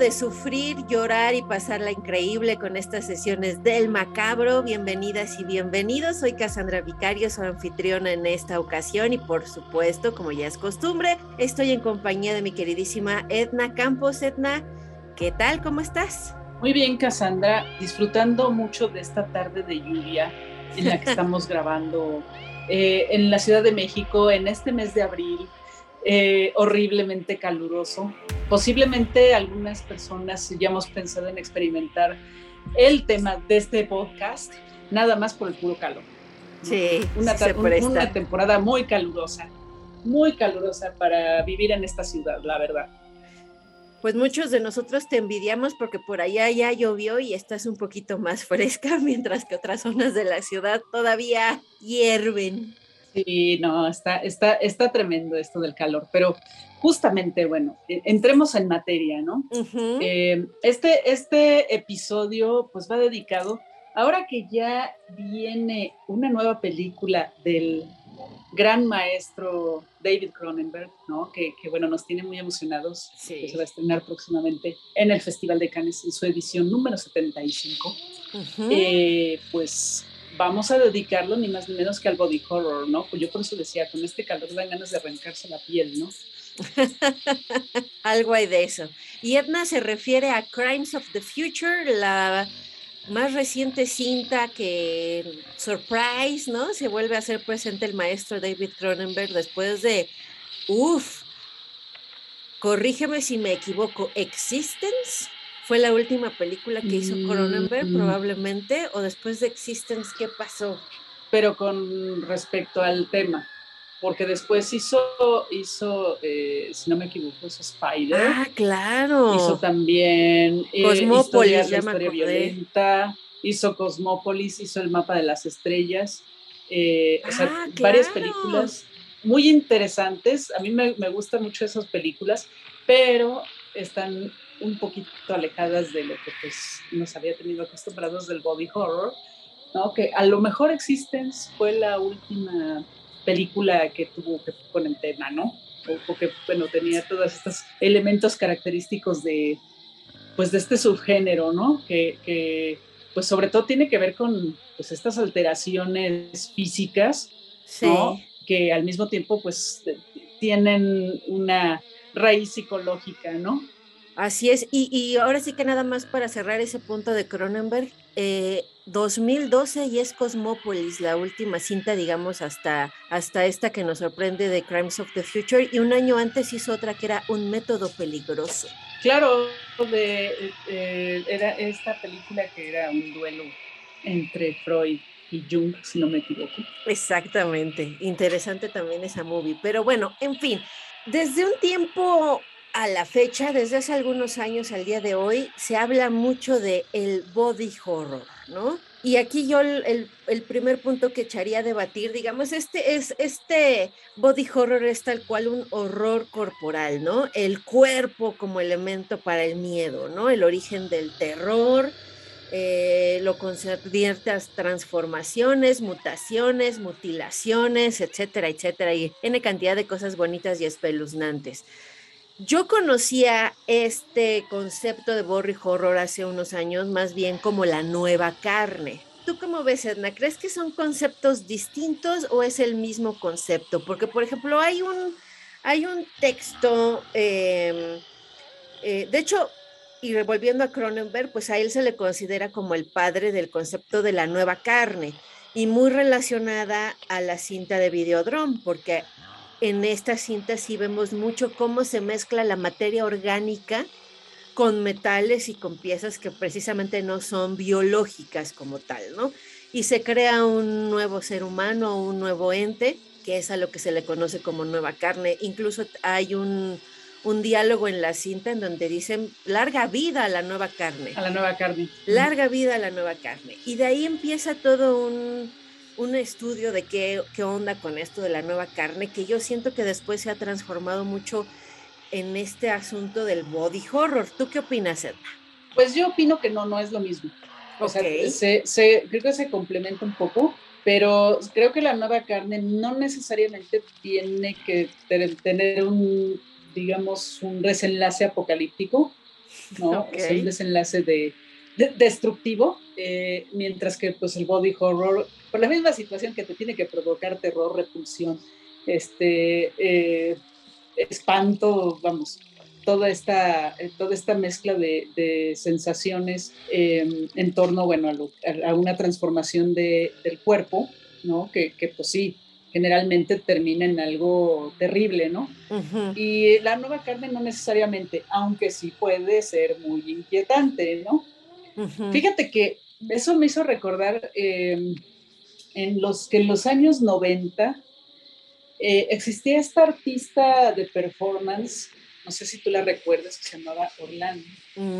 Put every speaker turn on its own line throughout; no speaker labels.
De sufrir, llorar y pasarla increíble con estas sesiones del macabro. Bienvenidas y bienvenidos. Soy Cassandra Vicario, su anfitriona en esta ocasión y por supuesto, como ya es costumbre, estoy en compañía de mi queridísima Edna Campos. Edna, ¿qué tal? ¿Cómo estás?
Muy bien, Cassandra, disfrutando mucho de esta tarde de lluvia en la que estamos grabando eh, en la Ciudad de México en este mes de abril eh, horriblemente caluroso. Posiblemente algunas personas ya hemos pensado en experimentar el tema de este podcast, nada más por el puro calor.
Sí,
una,
se
una temporada muy calurosa, muy calurosa para vivir en esta ciudad, la verdad.
Pues muchos de nosotros te envidiamos porque por allá ya llovió y estás un poquito más fresca, mientras que otras zonas de la ciudad todavía hierven.
Sí, no, está, está, está tremendo esto del calor, pero justamente, bueno, e- entremos en materia, ¿no? Eh, este, este episodio pues va dedicado, ahora que ya viene una nueva película del gran maestro David Cronenberg, ¿no? Que, que, bueno, nos tiene muy emocionados,
Sí.
que se va a estrenar próximamente en el Festival de Cannes en su edición número 75,
Ujú.
eh, pues vamos a dedicarlo ni más ni menos que al body horror, ¿no? Pues yo por eso decía, con este calor dan ganas de arrancarse la piel, ¿no?
Algo hay de eso. Y Edna se refiere a Crimes of the Future, la más reciente cinta que, surprise, ¿no? Se vuelve a hacer presente el maestro David Cronenberg después de, uff, corrígeme si me equivoco, Existence fue la última película que hizo Cronenberg
Mm.
probablemente, o después de Existence, ¿qué pasó?
pero con respecto al tema, porque después hizo, hizo eh, si no me equivoco, hizo Spider,
Ah, claro.
hizo también eh,
Cosmópolis,
Historia, la historia violenta, hizo Cosmópolis, hizo el mapa de las estrellas, eh, o sea,
Ah,
varias películas muy interesantes, a mí me, me gustan mucho esas películas, pero están un poquito alejadas de lo que pues, nos había tenido acostumbrados del body horror, ¿no? Que a lo mejor Existence fue la última película que tuvo que con el tema, ¿no? O, porque, bueno, tenía todos estos elementos característicos de, pues, de este subgénero, ¿no? Que, que, pues, sobre todo tiene que ver con, pues, estas alteraciones físicas,
Sí.
¿no? Que al mismo tiempo, pues, tienen una raíz psicológica, ¿no?
Así es, y, y ahora sí que nada más para cerrar ese punto de Cronenberg, eh, 2012 y es Cosmópolis, la última cinta, digamos, hasta, hasta esta que nos sorprende de Crimes of the Future, y un año antes hizo otra que era Un método peligroso.
Claro, de, eh, era esta película que era un duelo entre Freud y Jung, si no me equivoco.
Exactamente, interesante también esa movie, pero bueno, en fin, desde un tiempo a la fecha, desde hace algunos años al día de hoy, se habla mucho de el body horror, ¿no? Y aquí yo el, el- primer punto que echaría a debatir, digamos, este es este body horror es tal cual un horror corporal, ¿no? El cuerpo como elemento para el miedo, ¿no? El origen del terror, eh, lo convierte a transformaciones, mutaciones, mutilaciones, etcétera, etcétera, y N cantidad de cosas bonitas y espeluznantes. Yo conocía este concepto de body horror hace unos años más bien como la nueva carne. ¿Tú cómo ves, Edna? ¿Crees que son conceptos distintos o es el mismo concepto? Porque, por ejemplo, hay un, hay un texto, eh, eh, de hecho, y volviendo a Cronenberg, pues a él se le considera como el padre del concepto de la nueva carne y muy relacionada a la cinta de Videodrome, porque en esta cinta sí vemos mucho cómo se mezcla la materia orgánica con metales y con piezas que precisamente no son biológicas como tal, ¿no? Y se crea un nuevo ser humano, un nuevo ente, que es a lo que se le conoce como nueva carne. Incluso hay un, un diálogo en la cinta en donde dicen larga vida a la nueva carne.
A la nueva carne.
Larga vida a la nueva carne. Y de ahí empieza todo un, un estudio de qué, qué onda con esto de la nueva carne, que yo siento que después se ha transformado mucho en este asunto del body horror. ¿Tú qué opinas, Edna?
Pues yo opino que no, no es lo mismo. O sea, se, se, creo que se complementa un poco, pero creo que la nueva carne no necesariamente tiene que tener un, digamos, un desenlace apocalíptico, ¿no? un desenlace de, destructivo, eh, mientras que pues el body horror, por la misma situación que te tiene que provocar terror, repulsión, este, eh, espanto, vamos, toda esta, toda esta mezcla de, sensaciones em, en torno, bueno, a, una transformación del cuerpo, ¿no? Que, que, pues sí, generalmente termina en algo terrible, ¿no? Y la nueva carne no necesariamente, aunque sí puede ser muy inquietante, ¿no? Fíjate que eso me hizo recordar em, en los, que en los años 90 eh, existía esta artista de performance no sé si tú la recuerdas, que se llamaba Orlando,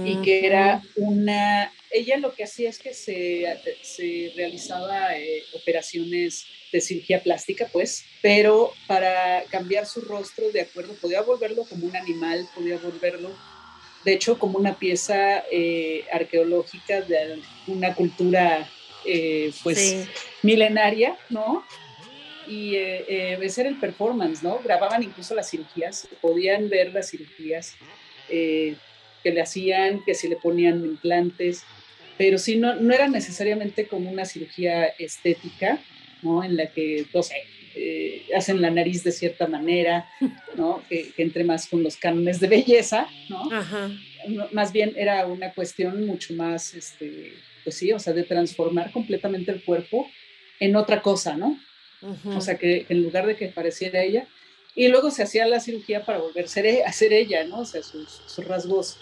y que era una, ella lo que hacía es que se, se realizaba eh, operaciones de cirugía plástica, pues, pero para cambiar su rostro de acuerdo, podía volverlo como un animal, podía volverlo, de hecho, como una pieza eh, arqueológica de una cultura, eh, pues, milenaria, ¿no? y eh, eh, ese era el performance, ¿no? Grababan incluso las cirugías, podían ver las cirugías eh, que le hacían, que si le ponían implantes, pero sí, no, no era necesariamente como una cirugía estética, ¿no? En la que, no sé, eh, hacen la nariz de cierta manera, ¿no? Que, entre más con los cánones de belleza, ¿no? Más bien era una cuestión mucho más, este, pues sí, o sea, de transformar completamente el cuerpo en otra cosa, ¿no? O sea, que, en lugar de que pareciera ella, y luego se hacía la cirugía para volver a ser ella, ¿no? O sea, sus, rasgos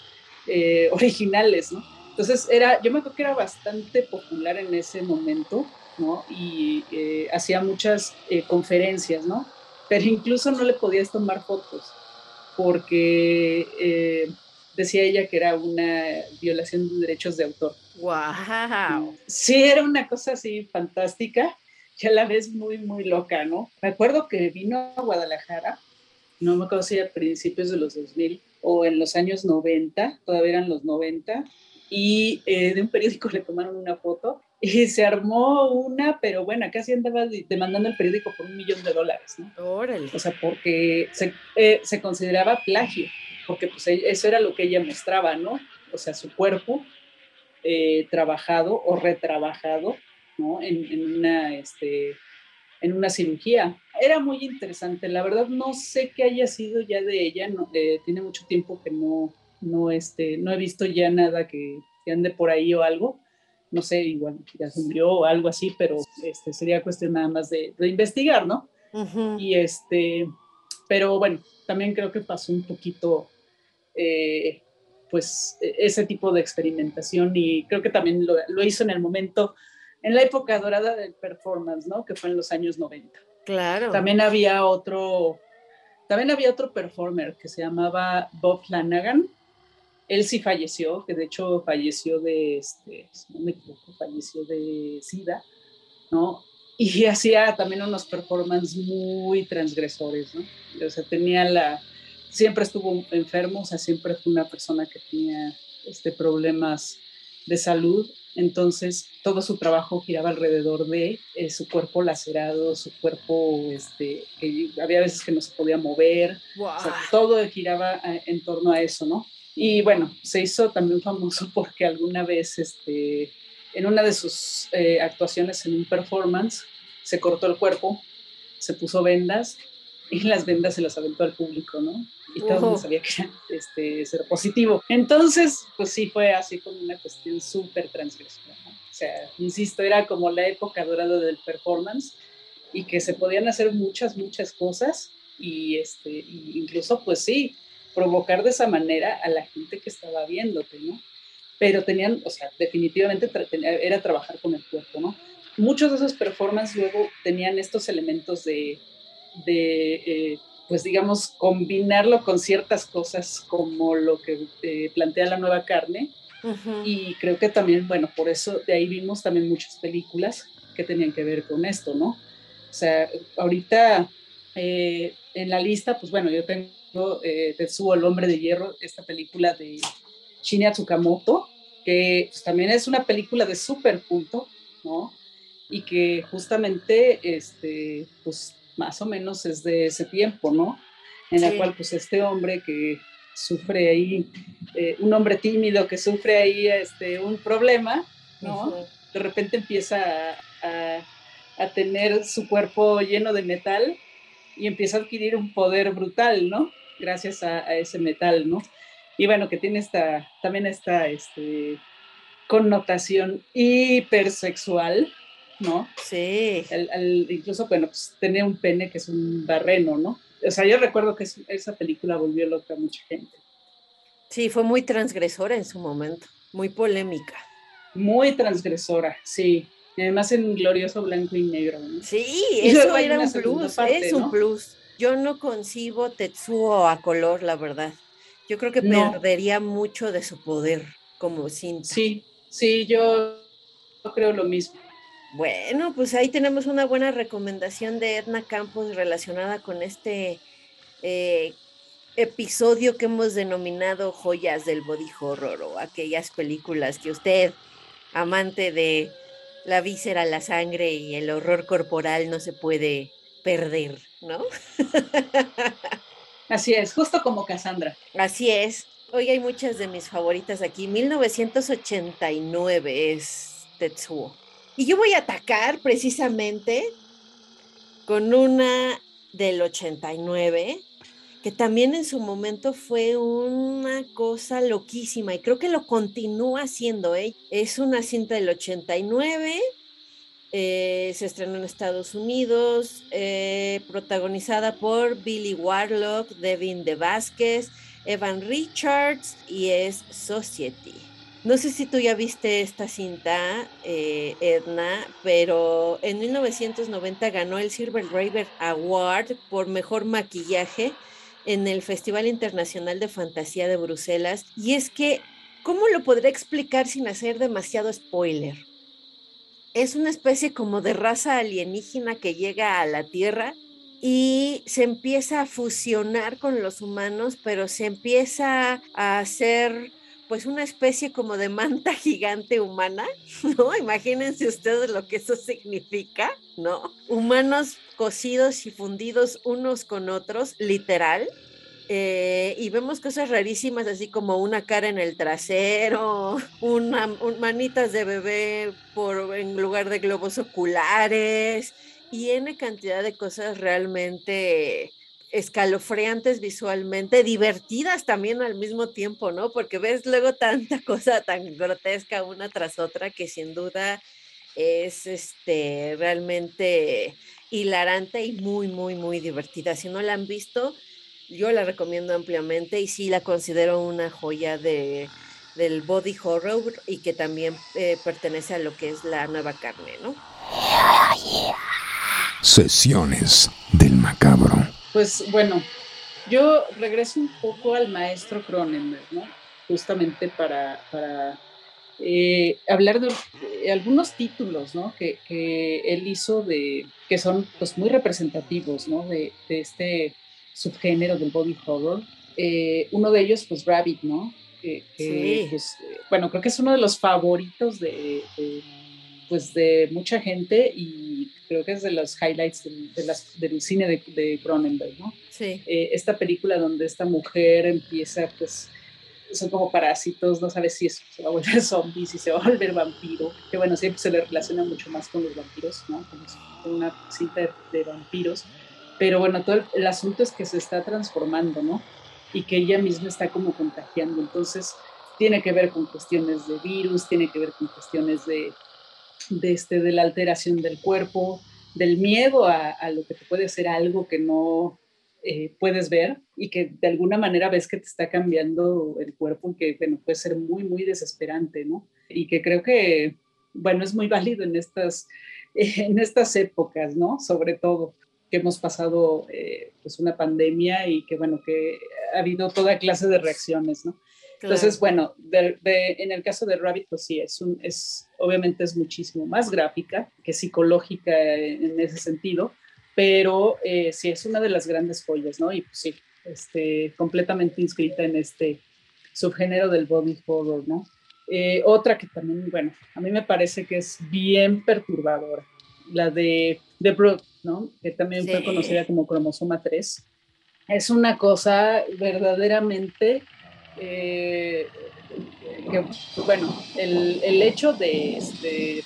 eh, originales, ¿no? Entonces, era, yo me acuerdo que era bastante popular en ese momento, ¿no? Y eh, hacía muchas eh, conferencias, ¿no? Pero incluso no le podías tomar fotos, porque decía ella que era una violación de derechos de autor.
¡Wow!
Sí, era una cosa así fantástica y a la vez muy, muy loca, ¿no? Me acuerdo que vino a Guadalajara, no me acuerdo si a principios de los 2000 o en los años 90, todavía eran los 90, y eh, de un periódico le tomaron una foto y se armó una, pero bueno, casi andaba demandando el periódico por un millón de dólares, ¿no?
Órale.
O sea, porque se, eh, se consideraba plagio, porque pues e, eso era lo que ella mostraba, ¿no? O sea, su cuerpo eh, trabajado o retrabajado en, una, este, en una cirugía. Era muy interesante, la verdad no sé qué haya sido ya de ella, no, eh, tiene mucho tiempo que no, no, este, no he visto ya nada que, ande por ahí o algo, no sé, igual ya se murió o algo así, pero este, sería cuestión nada más de, investigar, ¿no? Y este, pero bueno, también creo que pasó un poquito, eh, pues, e, ese tipo de experimentación y creo que también lo, lo hizo en el momento en la época dorada del performance, ¿no? Que fue en los años 90.
Claro.
También había otro, también había otro performer que se llamaba Bob Flanagan. Él sí falleció, que de hecho falleció de, este, no me equivoco, falleció de SIDA, ¿no? Y hacía también unos performances muy transgresores, ¿no? O sea, tenía la, siempre estuvo enfermo, o sea, siempre fue una persona que tenía este, problemas de salud entonces, todo su trabajo giraba alrededor de eh, su cuerpo lacerado, su cuerpo, este, que había veces que no se podía mover, todo giraba eh, en torno a eso, ¿no? Y bueno, se hizo también famoso porque alguna vez, este, en una de sus eh, actuaciones en un performance, se cortó el cuerpo, se puso vendas y las vendas se las aventó al público, ¿no? y todo el mundo sabía que era este, ser positivo. Entonces, pues sí, fue así como una cuestión súper transgresora. O sea, insisto, era como la época dorada del performance y que se podían hacer muchas, muchas cosas y, este, incluso, pues sí, provocar de esa manera a la gente que estaba viéndote, ¿no? Pero tenían, o sea, definitivamente era trabajar con el cuerpo, ¿no? Muchos de esos performances luego tenían estos elementos de, de eh, pues digamos, combinarlo con ciertas cosas como lo que eh, plantea la nueva carne. Y creo que también, bueno, por eso de ahí vimos también muchas películas que tenían que ver con esto, ¿no? O sea, ahorita eh, en la lista, pues bueno, yo tengo eh, Tetsuo, el hombre de hierro, esta película de Shinya Tsukamoto, que pues, también es una película de súper punto, ¿no? Y que justamente, este, pues más o menos es de ese tiempo, ¿no? En la cual pues este hombre que sufre ahí, eh, un hombre tímido que sufre ahí este, un problema, ¿no? De repente empieza a, a, tener su cuerpo lleno de metal y empieza a adquirir un poder brutal, ¿no? Gracias a, a ese metal, ¿no? Y bueno, que tiene esta, también esta este, connotación hipersexual, ¿no?
Sí.
incluso, bueno, pues tener un pene que es un barreno, ¿no? O sea, yo recuerdo que esa película volvió loca a mucha gente.
Sí, fue muy transgresora en su momento, muy polémica.
Muy transgresora, sí. Y además en glorioso blanco y negro. ¿no?
Sí, eso era un plus, es un plus. Yo no concibo Tetsuo a color, la verdad. Yo creo que perdería mucho de su poder como cinta.
Sí, sí, yo creo lo mismo.
Bueno, pues ahí tenemos una buena recomendación de Edna Campos relacionada con este eh, episodio que hemos denominado joyas del body horror o aquellas películas que usted, amante de la víscera, la sangre y el horror corporal, no se puede perder, ¿no?
Así es, justo como Cassandra.
Así es. Hoy hay muchas de mis favoritas aquí. 1989 es Tetsuo. Y yo voy a atacar precisamente con una del 89, que también en su momento fue una cosa loquísima y creo que lo continúa haciendo. ¿eh? Es una cinta del 89, eh, se estrenó en Estados Unidos, eh, protagonizada por Billy Warlock, Devin De Vázquez, Evan Richards y es Society. No sé si tú ya viste esta cinta, eh, Edna, pero en 1990 ganó el Silver Raver Award por mejor maquillaje en el Festival Internacional de Fantasía de Bruselas. Y es que, ¿cómo lo podré explicar sin hacer demasiado spoiler? Es una especie como de raza alienígena que llega a la Tierra y se empieza a fusionar con los humanos, pero se empieza a hacer pues una especie como de manta gigante humana, ¿no? Imagínense ustedes lo que eso significa, ¿no? Humanos cocidos y fundidos unos con otros, literal. Eh, y vemos cosas rarísimas, así como una cara en el trasero, una, manitas de bebé por, en lugar de globos oculares, y N cantidad de cosas realmente escalofriantes visualmente, divertidas también al mismo tiempo, ¿no? Porque ves luego tanta cosa tan grotesca una tras otra que sin duda es este realmente hilarante y muy, muy, muy divertida. Si no la han visto, yo la recomiendo ampliamente y sí la considero una joya de, del body horror y que también eh, pertenece a lo que es la nueva carne, ¿no?
Sesiones del macabro.
Pues bueno, yo regreso un poco al maestro Cronenberg, ¿no? Justamente para, eh, hablar de, algunos títulos, ¿no? Que, él hizo de, que son pues muy representativos, ¿no? De, este subgénero del body horror. Eh, uno de ellos, pues Rabbit, ¿no? sí. Pues, bueno, creo que es uno de los favoritos de, pues de mucha gente y creo que es de los highlights del, cine de, Cronenberg, ¿no?
Sí.
Eh, esta película donde esta mujer empieza, pues, son como parásitos, no sabes si se va a volver zombie, si se va a volver vampiro, que bueno, siempre se le relaciona mucho más con los vampiros, ¿no? Con una cinta de, vampiros, pero bueno, todo el, asunto es que se está transformando, ¿no? Y que ella misma está como contagiando, entonces tiene que ver con cuestiones de virus, tiene que ver con cuestiones de de, este, de la alteración del cuerpo, del miedo a, lo que te puede ser algo que no eh, puedes ver y que de alguna manera ves que te está cambiando el cuerpo, que bueno, puede ser muy, muy desesperante, ¿no? Y que creo que, bueno, es muy válido en estas, en estas épocas, ¿no? Sobre todo. Que hemos pasado eh, pues una pandemia y que bueno, que ha habido toda clase de reacciones, ¿no? Entonces, bueno, en el caso de Rabbit, pues sí, es, un, es obviamente es muchísimo más gráfica que psicológica en ese sentido, pero eh, sí es una de las grandes joyas, ¿no? Y pues sí, este, completamente inscrita en este subgénero del body horror, ¿no? Eh, otra que también, bueno, a mí me parece que es bien perturbadora, la de The Brood, ¿no? Que también fue conocida como cromosoma 3. Es una cosa verdaderamente eh, que, bueno, el, el hecho de, este,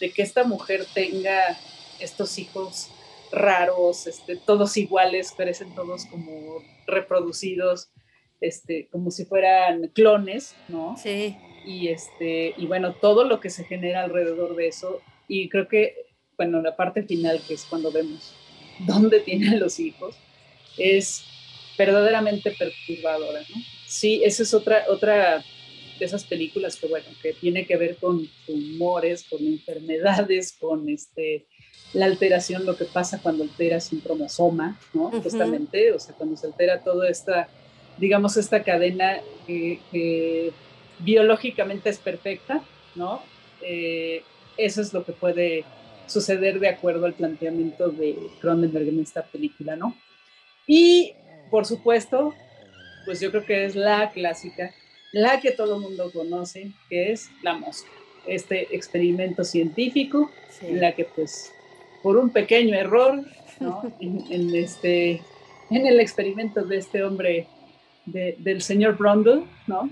de que esta mujer tenga estos hijos raros, este, todos iguales, parecen todos como reproducidos, este, como si fueran clones, ¿no?
Sí.
Y, este, y bueno, todo lo que se genera alrededor de eso, y creo que, bueno, la parte final, que es cuando vemos dónde tienen los hijos, es verdaderamente perturbadora, ¿no? Sí, esa es otra, otra de esas películas que, bueno, que tiene que ver con tumores, con enfermedades, con este, la alteración, lo que pasa cuando alteras un cromosoma, ¿no? Justamente, o sea, cuando se altera toda esta, digamos, esta cadena que, biológicamente es perfecta, ¿no? Eh, eso es lo que puede suceder de acuerdo al planteamiento de Cronenberg en esta película, ¿no? Y, por supuesto, pues yo creo que es la clásica, la que todo el mundo conoce, que es la mosca. Este experimento científico en la que pues por un pequeño error, ¿no? en, este, en el experimento de este hombre, del señor Brundle, ¿no?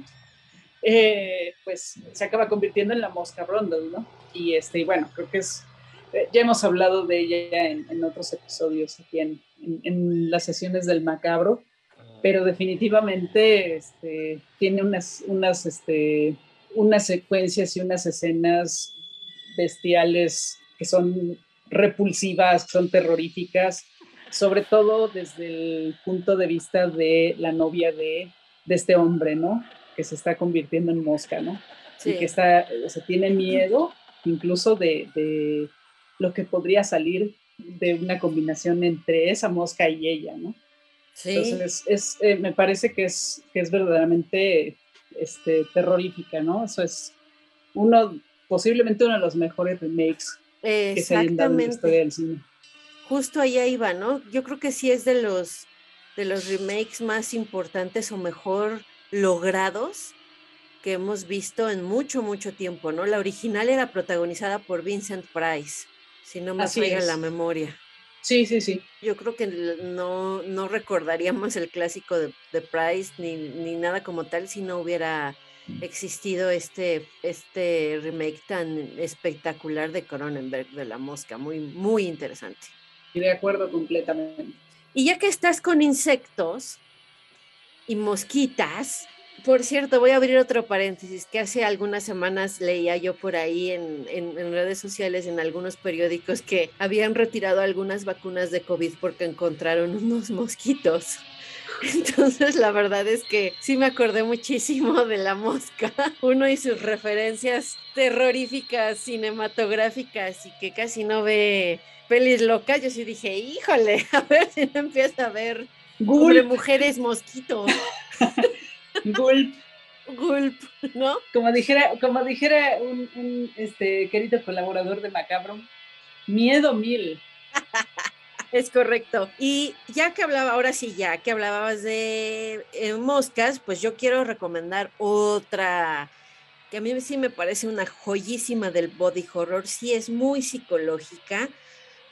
Eh, pues se acaba convirtiendo en la mosca Brundle, ¿no? Y este, bueno, creo que es, eh, ya hemos hablado de ella en, en otros episodios aquí en, en, las sesiones del macabro, pero definitivamente este, tiene unas, unas, este, unas secuencias y unas escenas bestiales que son repulsivas, son terroríficas, sobre todo desde el punto de vista de la novia de, de este hombre, ¿no? Que se está convirtiendo en mosca, ¿no? Y que está, se tiene miedo incluso de, de lo que podría salir de una combinación entre esa mosca y ella, ¿no? Entonces, es, eh, me parece que es, que es verdaderamente este, terrorífica, ¿no? Eso es uno, posiblemente uno de los mejores remakes que se hayan dado en la historia del cine.
Justo allá iba, ¿no? Yo creo que sí es de los, de los remakes más importantes o mejor logrados que hemos visto en mucho, mucho tiempo, ¿no? La original era protagonizada por Vincent Price, si no me falla la memoria.
Sí, sí, sí.
Yo creo que no, no recordaríamos el clásico de, de Price ni, ni, nada como tal si no hubiera existido este, este remake tan espectacular de Cronenberg de La Mosca. Muy, muy interesante.
Y de acuerdo completamente.
Y ya que estás con insectos y mosquitas, por cierto, voy a abrir otro paréntesis, que hace algunas semanas leía yo por ahí en, redes sociales, en algunos periódicos, que habían retirado algunas vacunas de COVID porque encontraron unos mosquitos. Entonces, la verdad es que sí me acordé muchísimo de la mosca, uno y sus referencias terroríficas, cinematográficas y que casi no ve pelis locas. Yo sí dije, híjole, a ver si no empieza a ver mujeres mosquitos.
Gulp.
Gulp, ¿no?
Como dijera, como dijera un, este, querido colaborador de Macabro, miedo mil.
Es correcto. Y ya que hablaba, ahora sí, ya que hablabas de eh, moscas, pues yo quiero recomendar otra que a mí sí me parece una joyísima del body horror, sí es muy psicológica,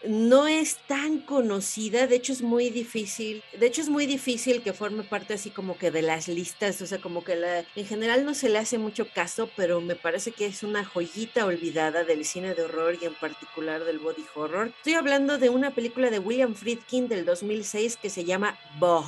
no es tan conocida, de hecho es muy difícil, de hecho es muy difícil que forme parte así como que de las listas, o sea, como que la, en general no se le hace mucho caso, pero me parece que es una joyita olvidada del cine de horror y en particular del body horror. Estoy hablando de una película de William Friedkin del 2006 que se llama Bog,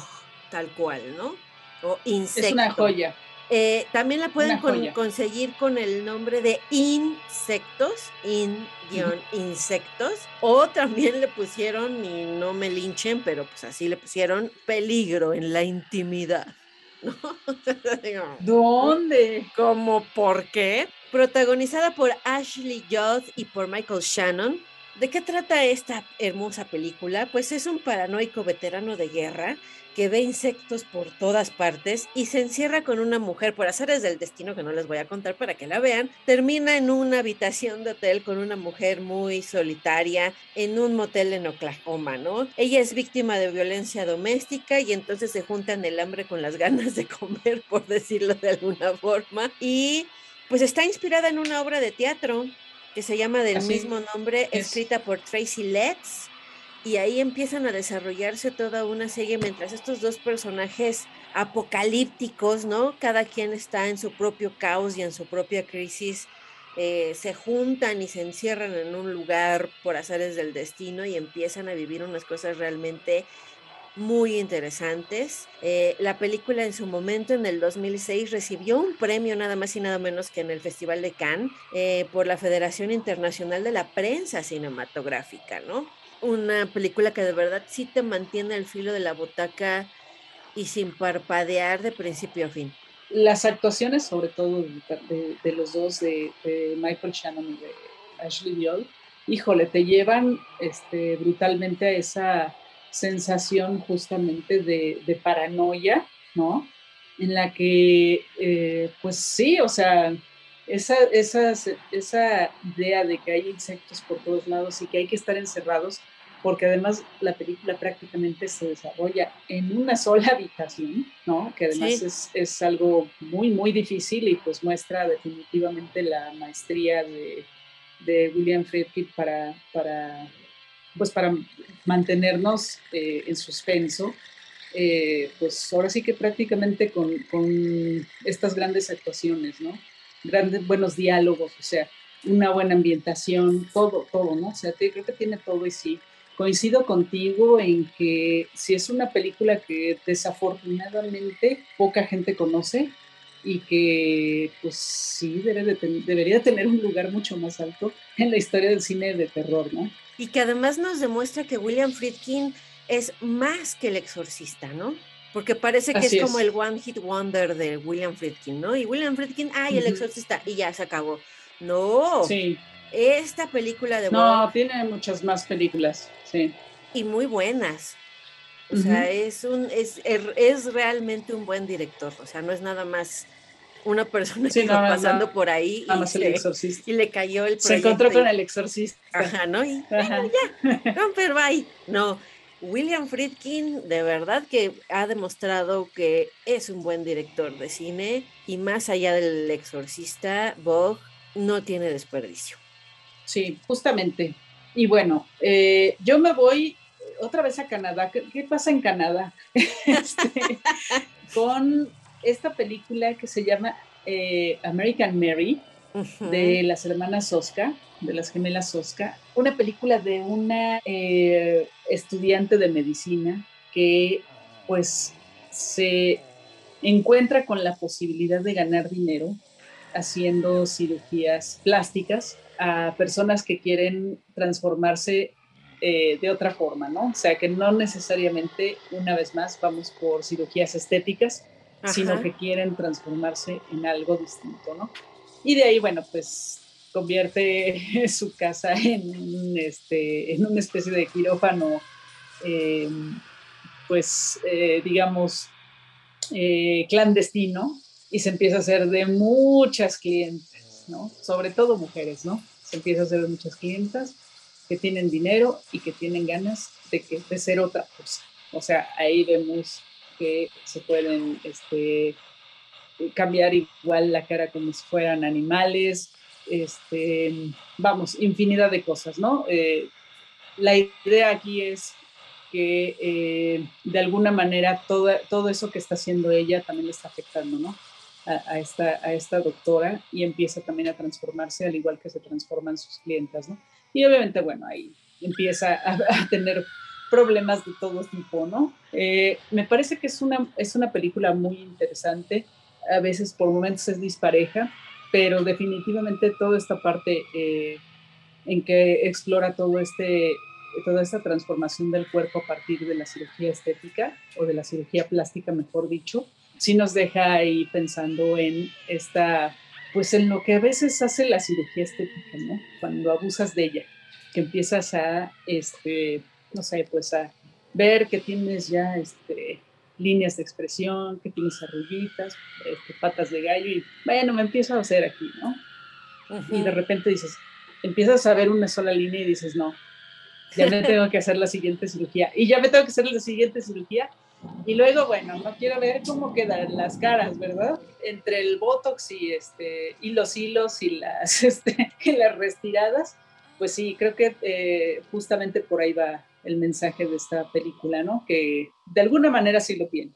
tal cual, ¿no? O Insecto.
Es una joya.
Eh, también la pueden conseguir con el nombre de insectos, in-insectos, o también le pusieron, y no me linchen, pero pues así le pusieron peligro en la intimidad.
¿Dónde?
¿Cómo por qué? Protagonizada por Ashley Judd y por Michael Shannon. ¿De qué trata esta hermosa película? Pues es un paranoico veterano de guerra que ve insectos por todas partes y se encierra con una mujer por azares del destino que no les voy a contar para que la vean. Termina en una habitación de hotel con una mujer muy solitaria en un motel en Oklahoma, ¿no? Ella es víctima de violencia doméstica y entonces se juntan el hambre con las ganas de comer, por decirlo de alguna forma. Y pues está inspirada en una obra de teatro que se llama del mismo nombre, escrita por Tracy Letts y ahí empiezan a desarrollarse toda una serie mientras estos dos personajes apocalípticos, ¿no? Cada quien está en su propio caos y en su propia crisis, eh, se juntan y se encierran en un lugar por azares del destino y empiezan a vivir unas cosas realmente muy interesantes. Eh, la película en su momento, en el 2006, recibió un premio nada más y nada menos que en el Festival de Cannes eh, por la Federación Internacional de la Prensa Cinematográfica, ¿no? una película que de verdad sí te mantiene al filo de la butaca y sin parpadear de principio a fin.
Las actuaciones, sobre todo de, los dos, de, Michael Shannon y de Ashley Viol, híjole, te llevan este, brutalmente a esa sensación justamente de, paranoia, ¿no? En la que, eh, pues sí, o sea, esa, esa, esa idea de que hay insectos por todos lados y que hay que estar encerrados, porque además la película prácticamente se desarrolla en una sola habitación, ¿no? Que además es, es, algo muy, muy difícil y pues muestra definitivamente la maestría de, de William Friedkin para, para, pues para mantenernos eh, en suspenso. Eh, pues ahora sí que prácticamente con, con estas grandes actuaciones, ¿no? grandes, buenos diálogos, o sea, una buena ambientación, todo, todo, ¿no? O sea, creo que tiene todo y sí. Coincido contigo en que si es una película que desafortunadamente poca gente conoce y que pues sí debe de debería tener un lugar mucho más alto en la historia del cine de terror, ¿no?
Y que además nos demuestra que William Friedkin es más que el exorcista, ¿no? Porque parece que es, como el One Hit Wonder de William Friedkin, ¿no? Y William Friedkin, ay, el exorcista, y ya se acabó. No. Sí. Esta película de...
No, tiene muchas más películas, sí.
Y muy buenas. O sea, es, un, es, er, es realmente un buen director. O sea, no es nada más una persona que está pasando por ahí
y, le,
y, le, cayó el.
Se encontró con el exorcista.
Ajá, ¿no? Y Ajá. ya, romper, bye. No, William Friedkin de verdad que ha demostrado que es un buen director de cine y más allá del exorcista, Bog no tiene desperdicio.
Sí, justamente. Y bueno, eh, yo me voy otra vez a Canadá. ¿Qué, pasa en Canadá? Este, con esta película que se llama eh, American Mary de las hermanas Oscar de las gemelas Oscar, una película de una eh, estudiante de medicina que pues se encuentra con la posibilidad de ganar dinero haciendo cirugías plásticas a personas que quieren transformarse eh, de otra forma, ¿no? O sea, que no necesariamente, una vez más, vamos por cirugías estéticas, sino que quieren transformarse en algo distinto, ¿no? Y de ahí, bueno, pues convierte su casa en, este, en una especie de quirófano, eh, pues eh, digamos, eh, clandestino y se empieza a hacer de muchas clientes, ¿no? Sobre todo mujeres, ¿no? Se empieza a hacer de muchas clientas que tienen dinero y que tienen ganas de, que, de ser otra cosa. O sea, ahí vemos que se pueden este, cambiar igual la cara como si fueran animales, este, vamos, infinidad de cosas, ¿no? Eh, la idea aquí es que eh, de alguna manera todo, todo eso que está haciendo ella también le está afectando, ¿no? A, esta, a esta doctora y empieza también a transformarse al igual que se transforman sus clientas, ¿no? Y obviamente, bueno, ahí empieza a, tener problemas de todo tipo, ¿no? Eh, me parece que es una, es una película muy interesante, a veces por momentos es dispareja, pero definitivamente toda esta parte eh, en que explora todo este, toda esta transformación del cuerpo a partir de la cirugía estética o de la cirugía plástica, mejor dicho, sí nos deja ahí pensando en esta, pues en lo que a veces hace la cirugía estética, ¿no? Cuando abusas de ella. que empiezas a, este, no sé, pues a ver que tienes ya este, líneas de expresión, que tienes arrullitas, este, patas de gallo y bueno, me empiezo a hacer aquí, ¿no? Y de repente dices, empiezas a ver una sola línea y dices, no, ya me tengo que hacer la siguiente cirugía. Y ya me tengo que hacer la siguiente cirugía. Y luego, bueno, no quiero ver cómo quedan las caras, ¿verdad? Entre el botox y, este, y los hilos y las, este, y las retiradas, pues sí, creo que eh, justamente por ahí va el mensaje de esta película, ¿no? Que de alguna manera sí lo tiene.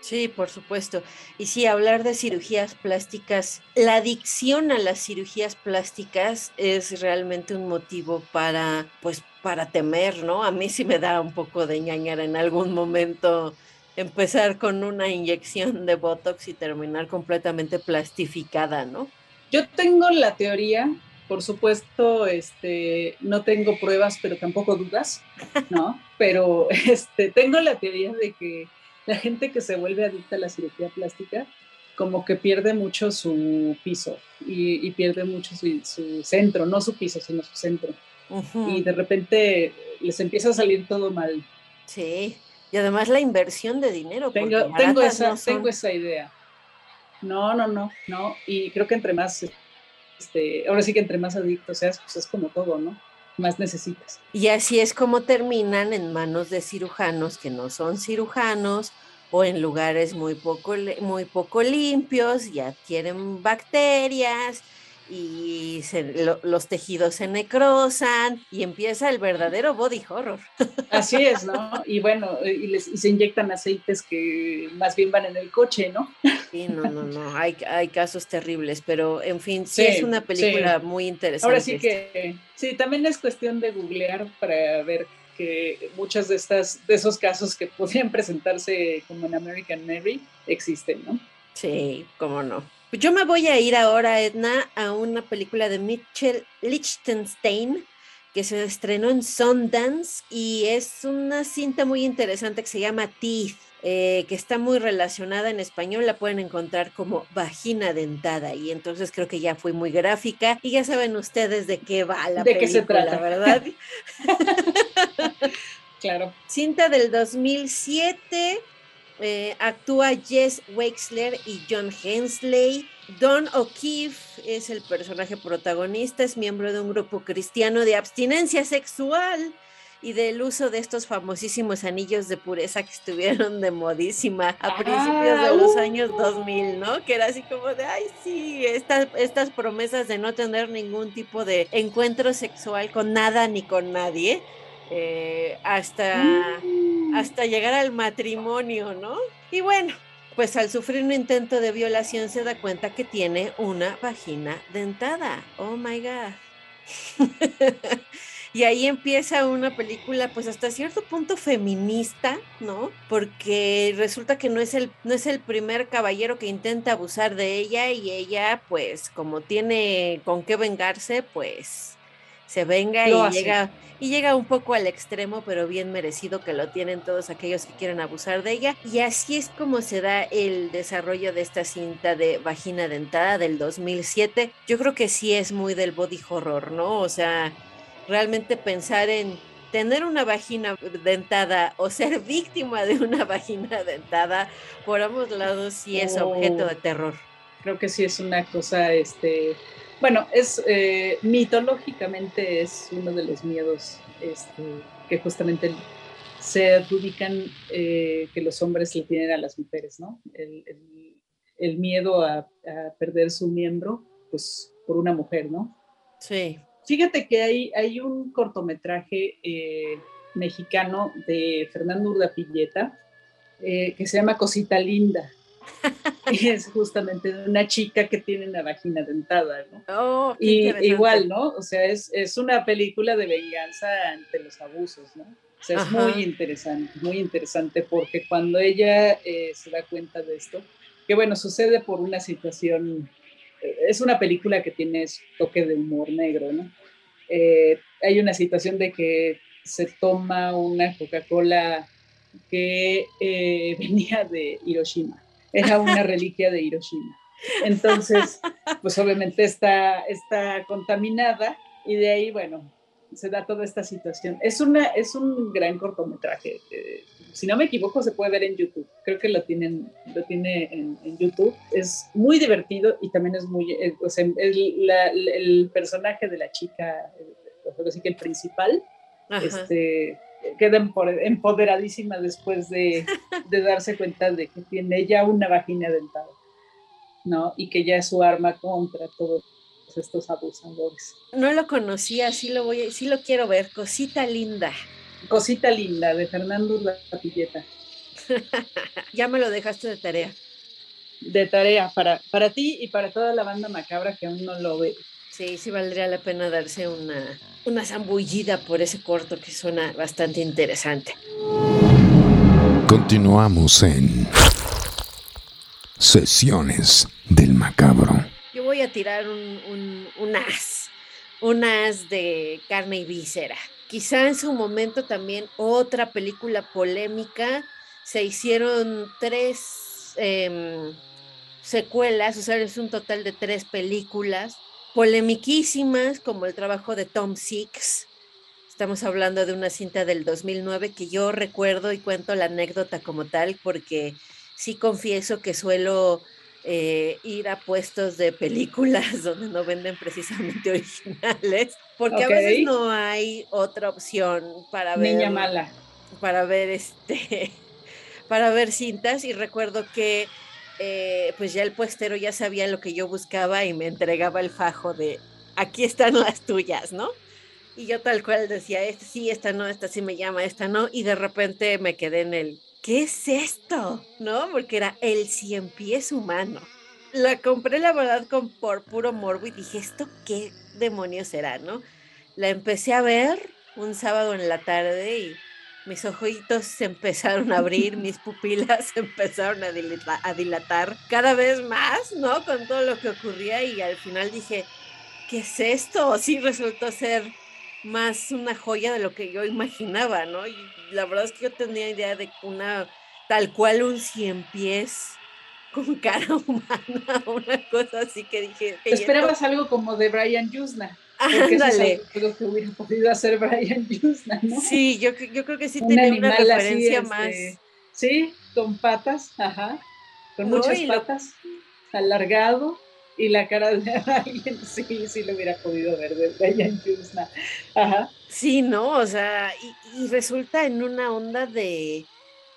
Sí, por supuesto. Y sí, hablar de cirugías plásticas, la adicción a las cirugías plásticas es realmente un motivo para, pues, para temer, ¿no? A mí sí me da un poco de ñañar en algún momento empezar con una inyección de Botox y terminar completamente plastificada, ¿no?
Yo tengo la teoría, por supuesto, este, no tengo pruebas, pero tampoco dudas, ¿no? pero este, tengo la teoría de que la gente que se vuelve adicta a la cirugía plástica como que pierde mucho su piso y, pierde mucho su, centro, no su piso, sino su centro. Y de repente les empieza a salir todo mal.
Sí, y además la inversión de dinero.
Tengo, tengo, esa, tengo esa idea. No, no, no, no. Y creo que entre más, este, ahora sí que entre más adicto seas, pues es como todo, ¿no? Más necesitas.
Y así es como terminan en manos de cirujanos que no son cirujanos o en lugares muy poco, muy poco limpios, ya adquieren bacterias y los tejidos se necrosan y empieza el verdadero body horror.
Así es, ¿no? Y bueno, y, les, se inyectan aceites que más bien van en el coche, ¿no?
Sí, no, no, no, hay, hay casos terribles, pero en fin, sí, es una película muy interesante.
Ahora sí que, sí, también es cuestión de googlear para ver que muchas de estas, de esos casos que podrían presentarse como en American Mary existen, ¿no?
Sí, cómo no. Yo me voy a ir ahora, Edna, a una película de Mitchell Lichtenstein que se estrenó en Sundance y es una cinta muy interesante que se llama Teeth. Eh, que está muy relacionada en español, la pueden encontrar como vagina dentada y entonces creo que ya fue muy gráfica y ya saben ustedes de qué va la
¿De
película, qué se trata? ¿verdad?
claro.
Cinta del 2007 eh, actúa Jess Wexler y John Hensley. Don O'Keefe es el personaje protagonista, es miembro de un grupo cristiano de abstinencia sexual y del uso de estos famosísimos anillos de pureza que estuvieron de modísima a principios de los años 2000, ¿no? Que era así como de, ay, sí, estas, estas promesas de no tener ningún tipo de encuentro sexual con nada ni con nadie eh, hasta, mm. hasta llegar al matrimonio, ¿no? Y bueno, pues al sufrir un intento de violación se da cuenta que tiene una vagina dentada. Oh my God. y ahí empieza una película pues hasta cierto punto feminista, ¿no? Porque resulta que no es el no es el primer caballero que intenta abusar de ella y ella pues como tiene con qué vengarse, pues se venga y llega y llega un poco al extremo, pero bien merecido que lo tienen todos aquellos que quieren abusar de ella. Y así es como se da el desarrollo de esta cinta de Vagina Dentada del 2007. Yo creo que sí es muy del body horror, ¿no? O sea, realmente pensar en tener una vagina dentada o ser víctima de una vagina dentada, por ambos lados sí es objeto de oh. terror.
Creo que sí es una cosa, este, bueno, es eh, mitológicamente es uno de los miedos este, que justamente se adjudican eh, que los hombres le tienen a las mujeres, ¿no? El, miedo a, perder su miembro, pues por una mujer, ¿no?
Sí.
Fíjate que hay, hay un cortometraje eh, mexicano de Fernando Urdapilleta que se llama Cosita Linda es justamente una chica que tiene una vagina dentada, ¿no?
Oh,
y igual, ¿no? O sea, es, es, una película de venganza ante los abusos, ¿no? O sea, es muy interesante, muy interesante porque cuando ella eh, se da cuenta de esto, que bueno, sucede por una situación, eh, es una película que tiene toque de humor negro, ¿no? Eh, hay una situación de que se toma una Coca-Cola que venía de Hiroshima era una reliquia de Hiroshima. Entonces, pues obviamente está, está contaminada y de ahí, bueno, se da toda esta situación. Es, una, es un gran cortometraje. Eh, si no me equivoco, se puede ver en YouTube. Creo que lo, tienen, lo tiene en, YouTube. Es muy divertido y también es muy... Eh, o sea, el personaje de la chica, así que el principal, este, queda empoderadísima después de, de, darse cuenta de que tiene ya una vagina dentada, ¿no? Y que ya es su arma contra todos estos abusadores.
No lo conocía, sí lo voy, sí lo quiero ver. Cosita linda.
Cosita linda de Fernando La
ya me lo dejaste de tarea.
De tarea para, para ti y para toda la banda macabra que aún no lo ve.
Sí, sí valdría la pena darse una, una zambullida por ese corto que suena bastante interesante.
Continuamos en Sesiones del Macabro
voy a tirar un, un, as, un as de carne y víscera. Quizá en su momento también otra película polémica, se hicieron tres em, secuelas, o sea, es un total de tres películas polemiquísimas, como el trabajo de Tom Six. Estamos hablando de una cinta del 2009 que yo recuerdo y cuento la anécdota como tal, porque sí confieso que suelo eh, ir a puestos de películas donde no venden precisamente originales, porque a veces no hay otra opción para ver.
Niña mala.
Para ver este, para ver cintas y recuerdo que eh, pues ya el puestero ya sabía lo que yo buscaba y me entregaba el fajo de aquí están las tuyas, ¿no? Y yo tal cual decía, esta sí, esta no, esta sí me llama, esta no, y de repente me quedé en el, ¿qué es esto? ¿No? Porque era el cien pies humano. La compré, la verdad, con por puro morbo y dije, ¿esto qué demonios será, no? La empecé a ver un sábado en la tarde y mis ojitos se empezaron a abrir, mis pupilas se empezaron a, a dilatar cada vez más, ¿no? Con todo lo que ocurría y al final dije, ¿qué es esto? Sí resultó ser más una joya de lo que yo imaginaba, ¿no? Y la verdad es que yo tenía idea de una, tal cual un cien pies con cara humana, una cosa así que dije.
esperabas algo como de Brian Yusna. Ándale. Creo que hubiera podido hacer Brian Yusna, ¿no?
Sí, yo, yo creo que sí tenía una referencia este, más.
sí, con patas, ajá, con muchas patas, alargado y la cara de alguien, sí, sí lo hubiera podido ver de Brian Yusna. Ajá.
Sí, ¿no? O sea, y, resulta en una onda de,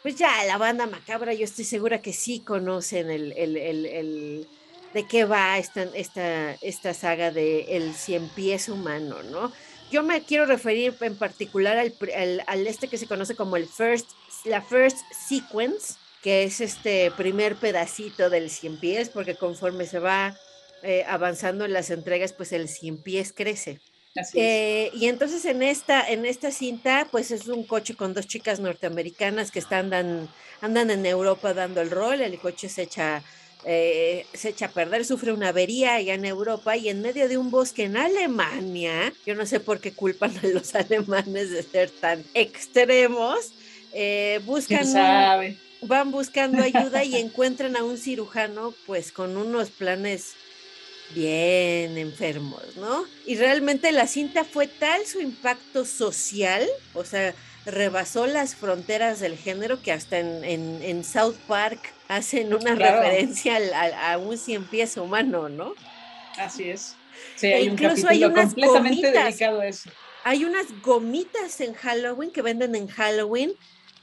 pues ya, la banda macabra, yo estoy segura que sí conocen el, el, el, de qué va esta, esta, esta saga de El Cien Pies Humano, ¿no? Yo me quiero referir en particular al, al, este que se conoce como el first, la first sequence, que es este primer pedacito del cien pies, porque conforme se va eh, avanzando en las entregas, pues el cien pies crece. Eh, y entonces en esta, en esta cinta, pues es un coche con dos chicas norteamericanas que están, andan, andan en Europa dando el rol, el coche se echa, eh, se echa a perder, sufre una avería allá en Europa y en medio de un bosque en Alemania, yo no sé por qué culpan a los alemanes de ser tan extremos, eh, buscan... Van buscando ayuda y encuentran a un cirujano pues con unos planes bien enfermos, ¿no? Y realmente la cinta fue tal su impacto social, o sea, rebasó las fronteras del género que hasta en, South Park hacen una referencia a, un cien pies humano, ¿no?
Así es. Sí, hay incluso hay unas completamente dedicado a eso.
Hay unas gomitas en Halloween que venden en Halloween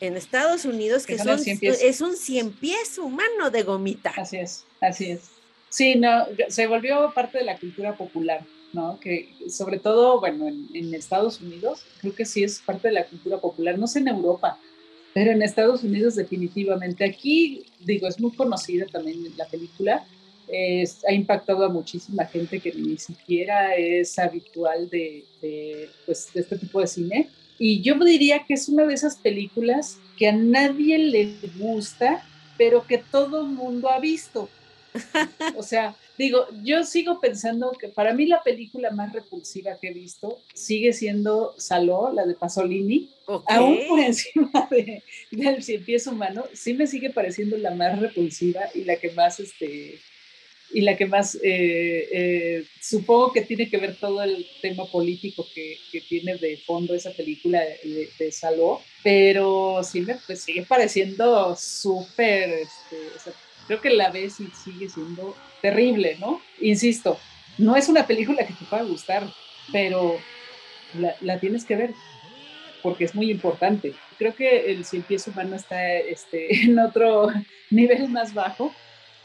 en Estados Unidos que, son, es un cien pies humano de gomita.
Así es, así es. Sí, no, se volvió parte de la cultura popular, ¿no? Que sobre todo, bueno, en, Estados Unidos, creo que sí es parte de la cultura popular, no sé en Europa, pero en Estados Unidos definitivamente. Aquí, digo, es muy conocida también la película, ha impactado a muchísima gente que ni siquiera es habitual de, pues, de este tipo de cine. Y yo diría que es una de esas películas que a nadie le gusta, pero que todo mundo ha visto. O sea, digo, yo sigo pensando que para mí la película más repulsiva que he visto sigue siendo Saló, la de Pasolini. Aún por encima de, del cien pies humano, sí me sigue pareciendo la más repulsiva y la que más, este, y la que más eh, eh, supongo que tiene que ver todo el tema político que, que tiene de fondo esa película de, de Saló, pero sí me pues, sigue pareciendo súper, este, creo que la ves y sigue siendo terrible, ¿no? Insisto, no es una película que te pueda gustar, pero la, la tienes que ver porque es muy importante. Creo que el cien pies humano está este, en otro nivel más bajo,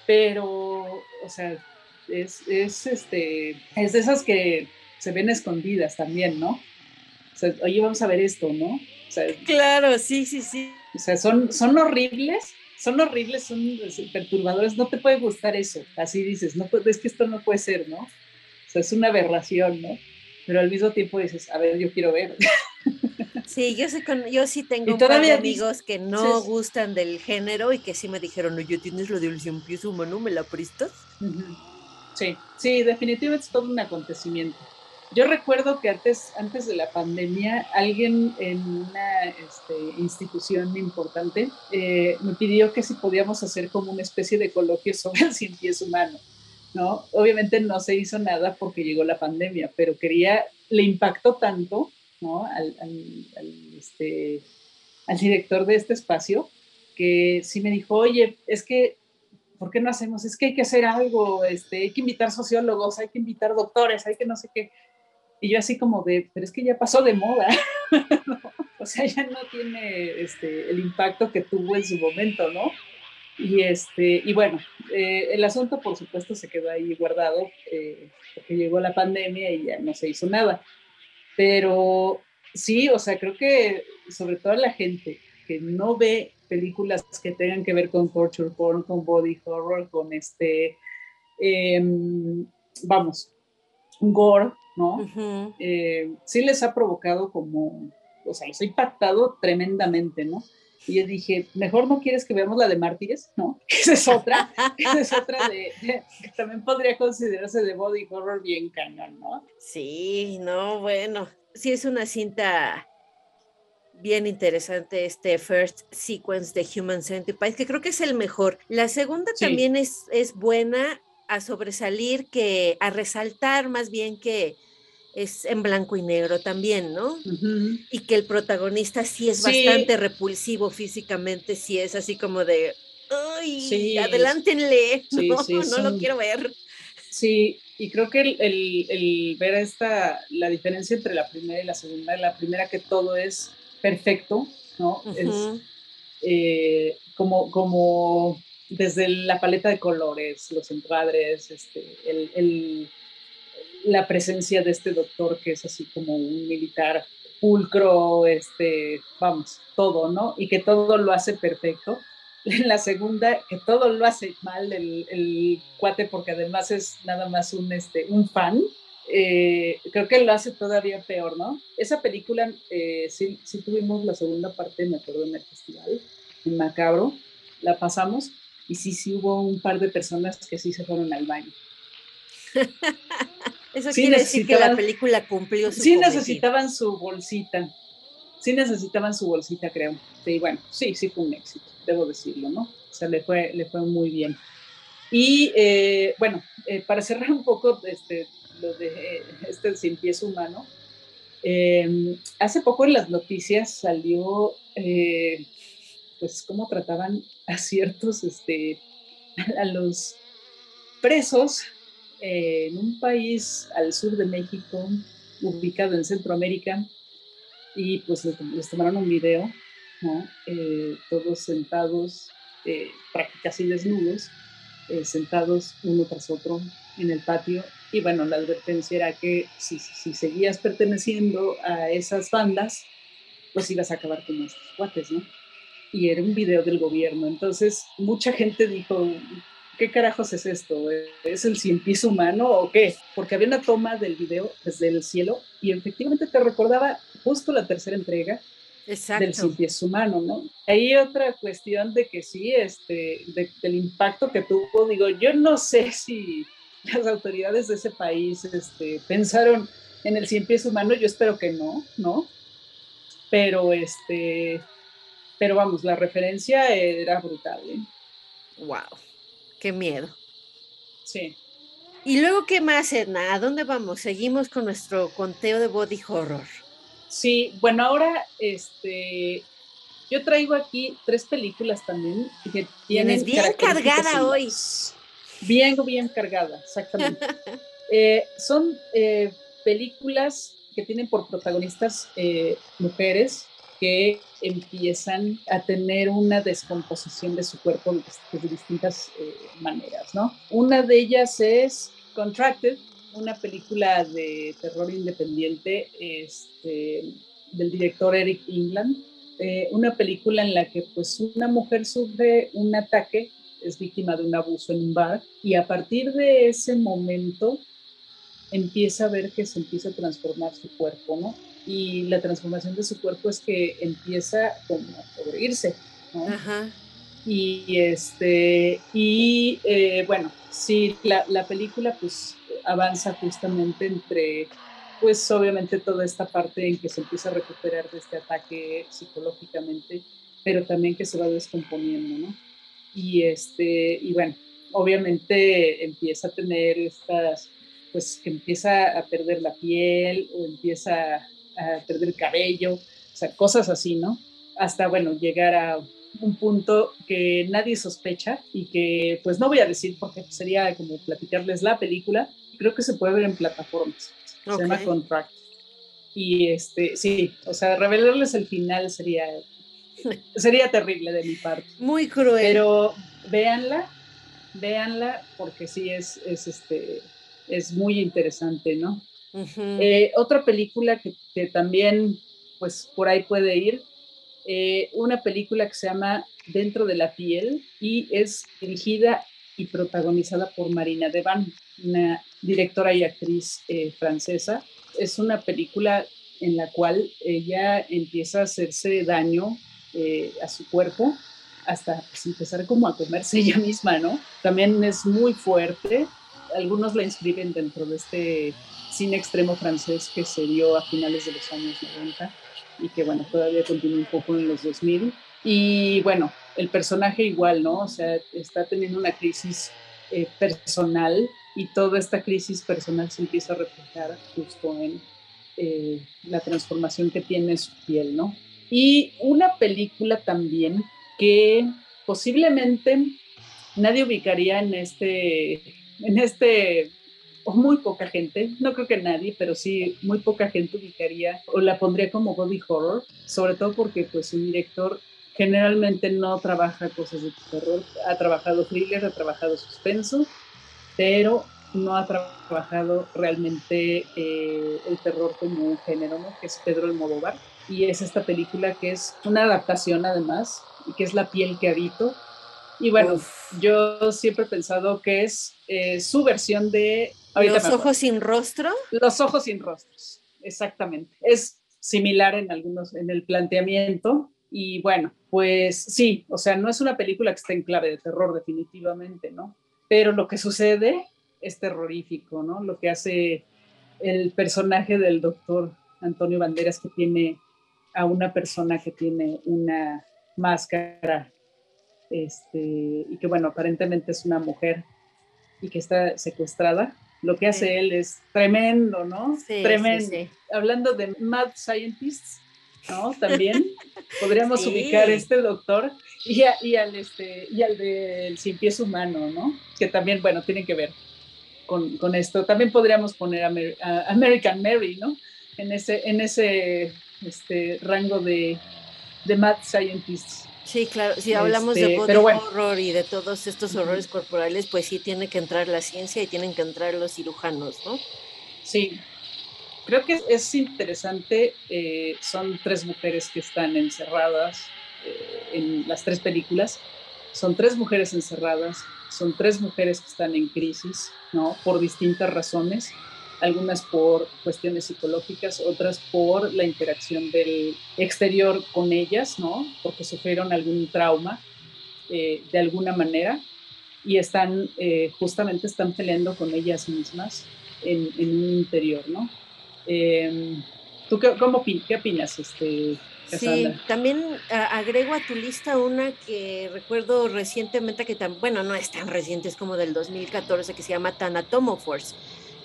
pero, o sea, es, es, este, es de esas que se ven escondidas también, ¿no? O sea, oye, vamos a ver esto, ¿no?
claro, sí, sí, sí.
O sea, son, son horribles, son horribles, son perturbadores, no te puede gustar eso, así dices, no, es que esto no puede ser, ¿no? O sea, es una aberración, ¿no? Pero al mismo tiempo dices, a ver, yo quiero ver.
Sí, yo, sé con, yo sí tengo un par de amigos que no gustan del género y que sí me dijeron, oye, tienes lo de un cien pies humano, ¿me la prestas?
Sí, sí, definitivamente es todo un acontecimiento. Yo recuerdo que antes, antes de la pandemia, alguien en una este, institución importante eh, me pidió que si podíamos hacer como una especie de coloquio sobre el cien pies humano. ¿no? Obviamente no se hizo nada porque llegó la pandemia, pero quería, le impactó tanto ¿no? al, este, al director de este espacio que sí me dijo, oye, es que ¿por qué no hacemos? Es que hay que hacer algo, este, hay que invitar sociólogos, hay que invitar doctores, hay que no sé qué. Y yo así como de, pero es que ya pasó de moda, o sea, ya no tiene este, el impacto que tuvo en su momento, ¿no? Y, este, y bueno, eh, el asunto por supuesto se quedó ahí guardado eh, porque llegó la pandemia y ya no se hizo nada. Pero sí, o sea, creo que sobre todo la gente que no ve películas que tengan que ver con torture porn, con body horror, con este, em, vamos, gore, ¿no? Eh, sí les ha provocado como, o sea, les ha impactado tremendamente, ¿no? Y yo dije, mejor no quieres que veamos la de Mártires, ¿no? Esa es otra, esa es otra de, que también podría considerarse de body horror bien cañón, ¿no?
Sí, no, bueno, sí es una cinta bien interesante este first sequence de Human Centipede, que creo que es el mejor. La segunda también es, es buena a sobresalir que, a resaltar más bien que es en blanco y negro también, ¿no? Y que el protagonista sí es bastante repulsivo físicamente, sí es así como de, ¡ay! Adelántenle, no, no lo quiero ver.
Sí, y creo que el, ver esta, la diferencia entre la primera y la segunda, la primera que todo es perfecto, ¿no? Es eh, como, como desde la paleta de colores, los encuadres, este, el la presencia de este doctor que es así como un militar pulcro, este, vamos, todo, ¿no? Y que todo lo hace perfecto. En la segunda, que todo lo hace mal el, cuate, porque además es nada más un, este, un fan, eh, creo que lo hace todavía peor, ¿no? Esa película, eh, sí, sí, tuvimos la segunda parte, me acuerdo, en el festival, en Macabro, la pasamos, y sí, sí hubo un par de personas que sí se fueron al baño.
Eso quiere decir que la película cumplió
su Sí necesitaban su bolsita. Sí necesitaban su bolsita, creo. Sí, bueno, sí, sí fue un éxito, debo decirlo, ¿no? O sea, le fue, le fue muy bien. Y eh, bueno, eh, para cerrar un poco este, lo de eh, este sin pies humano, em, hace poco en las noticias salió, pues, cómo trataban a ciertos, este, a los presos en un país al sur de México, ubicado en Centroamérica, y pues les, tomaron un video, ¿no? Eh, todos sentados, eh, prácticamente desnudos, eh, sentados uno tras otro en el patio. Y bueno, la advertencia era que si, si seguías perteneciendo a esas bandas, pues ibas a acabar con estos cuates, ¿no? Y era un video del gobierno. Entonces, mucha gente dijo, ¿qué carajos es esto? ¿Es el cien piso humano o qué? Porque había una toma del video desde el cielo y efectivamente te recordaba justo la tercera entrega del cien pies humano, ¿no? Hay otra cuestión de que sí, este, del impacto que tuvo, digo, yo no sé si las autoridades de ese país este, pensaron en el cien pies humano, yo espero que no, ¿no? Pero este, pero vamos, la referencia era brutal, ¿eh?
Wow. Qué miedo.
Sí.
¿Y luego qué más, Edna? ¿A dónde vamos? Seguimos con nuestro conteo de body horror.
Sí, bueno, ahora este, yo traigo aquí tres películas también que
tienen bien cargada hoy.
Bien, bien cargada, exactamente. Eh, son eh, películas que tienen por protagonistas eh, mujeres que empiezan a tener una descomposición de su cuerpo de, distintas maneras, ¿no? Una de ellas es Contracted, una película de terror independiente este, del director Eric England, una película en la que pues una mujer sufre un ataque es víctima de un abuso en un bar y a partir de ese momento empieza a ver que se empieza a transformar su cuerpo, ¿no? Y la transformación de su cuerpo es que empieza como a podrirse, ¿no? Ajá. Y, este, y eh, bueno, sí, la, la, película pues avanza justamente entre, pues obviamente toda esta parte en que se empieza a recuperar de este ataque psicológicamente, pero también que se va descomponiendo, ¿no? y, este, y bueno, obviamente empieza a tener estas, pues que empieza a perder la piel o empieza a perder el cabello, o sea, cosas así, ¿no? Hasta, bueno, llegar a un punto que nadie sospecha y que, pues no voy a decir porque sería como platicarles la película, creo que se puede ver en plataformas, se llama Contract. Y este, sí, o sea, revelarles el final sería Sería terrible de mi parte.
Muy cruel.
Pero véanla, véanla, porque sí es, es, este, es muy interesante, ¿no? Eh, otra película que, también, pues por ahí puede ir, eh, una película que se llama Dentro de la piel y es dirigida y protagonizada por Marina Devan, una directora y actriz eh, francesa. Es una película en la cual ella empieza a hacerse daño eh, a su cuerpo hasta pues, empezar como a comerse ella misma, ¿no? También es muy fuerte. Algunos la inscriben dentro de este cine extremo francés que se dio a finales de los años 90 y que, bueno, todavía continúa un poco en los 2000. Y bueno, el personaje igual, ¿no? O sea, está teniendo una crisis eh, personal y toda esta crisis personal se empieza a reflejar justo en eh, la transformación que tiene su piel, ¿no? Y una película también que posiblemente nadie ubicaría en este, en este, o muy poca gente, no creo que nadie, pero sí muy poca gente ubicaría o la pondría como body horror, sobre todo porque pues un director generalmente no trabaja cosas de terror, ha trabajado thriller, ha trabajado suspenso, pero no ha trabajado realmente eh, el terror como un género, ¿no? que es Pedro Almodóvar y es esta película que es una adaptación además, y que es La piel que habito. Y bueno, yo siempre he pensado que es eh, su versión de...
¿Los ojos sin rostro?
Los ojos sin rostros, exactamente. Es similar en algunos, en el planteamiento. Y bueno, pues sí, o sea, no es una película que esté en clave de terror definitivamente, ¿no? Pero lo que sucede es terrorífico, ¿no? Lo que hace el personaje del doctor Antonio Banderas que tiene a una persona que tiene una máscara este, y que, bueno, aparentemente es una mujer y que está secuestrada. Lo que hace él es tremendo, ¿no?
Sí,
tremendo. Hablando de mad scientists, ¿no? También podríamos ubicar este doctor y, y, al, este, y al del sin pies humano, ¿no? Que también, bueno, tienen que ver con, con esto. También podríamos poner a, American Mary, ¿no? En ese, en ese este rango de, de mad scientists.
Sí, claro, si hablamos de este, horror y de todos estos horrores corporales, pues sí tiene que entrar la ciencia y tienen que entrar los cirujanos, ¿no?
Sí, creo que es interesante, eh, son tres mujeres que están encerradas eh, en las tres películas, son tres mujeres encerradas, son tres mujeres que están en crisis, ¿no? Por distintas razones algunas por cuestiones psicológicas, otras por la interacción del exterior con ellas, ¿no? Porque sufrieron algún trauma eh, de alguna manera y están, eh, justamente están peleando con ellas mismas en, un interior, ¿no? Em, ¿Tú qué, cómo, qué opinas, este,
Sí, también agrego a tu lista una que recuerdo recientemente, que tan, bueno, no es tan reciente, es como del 2014, que se llama Force,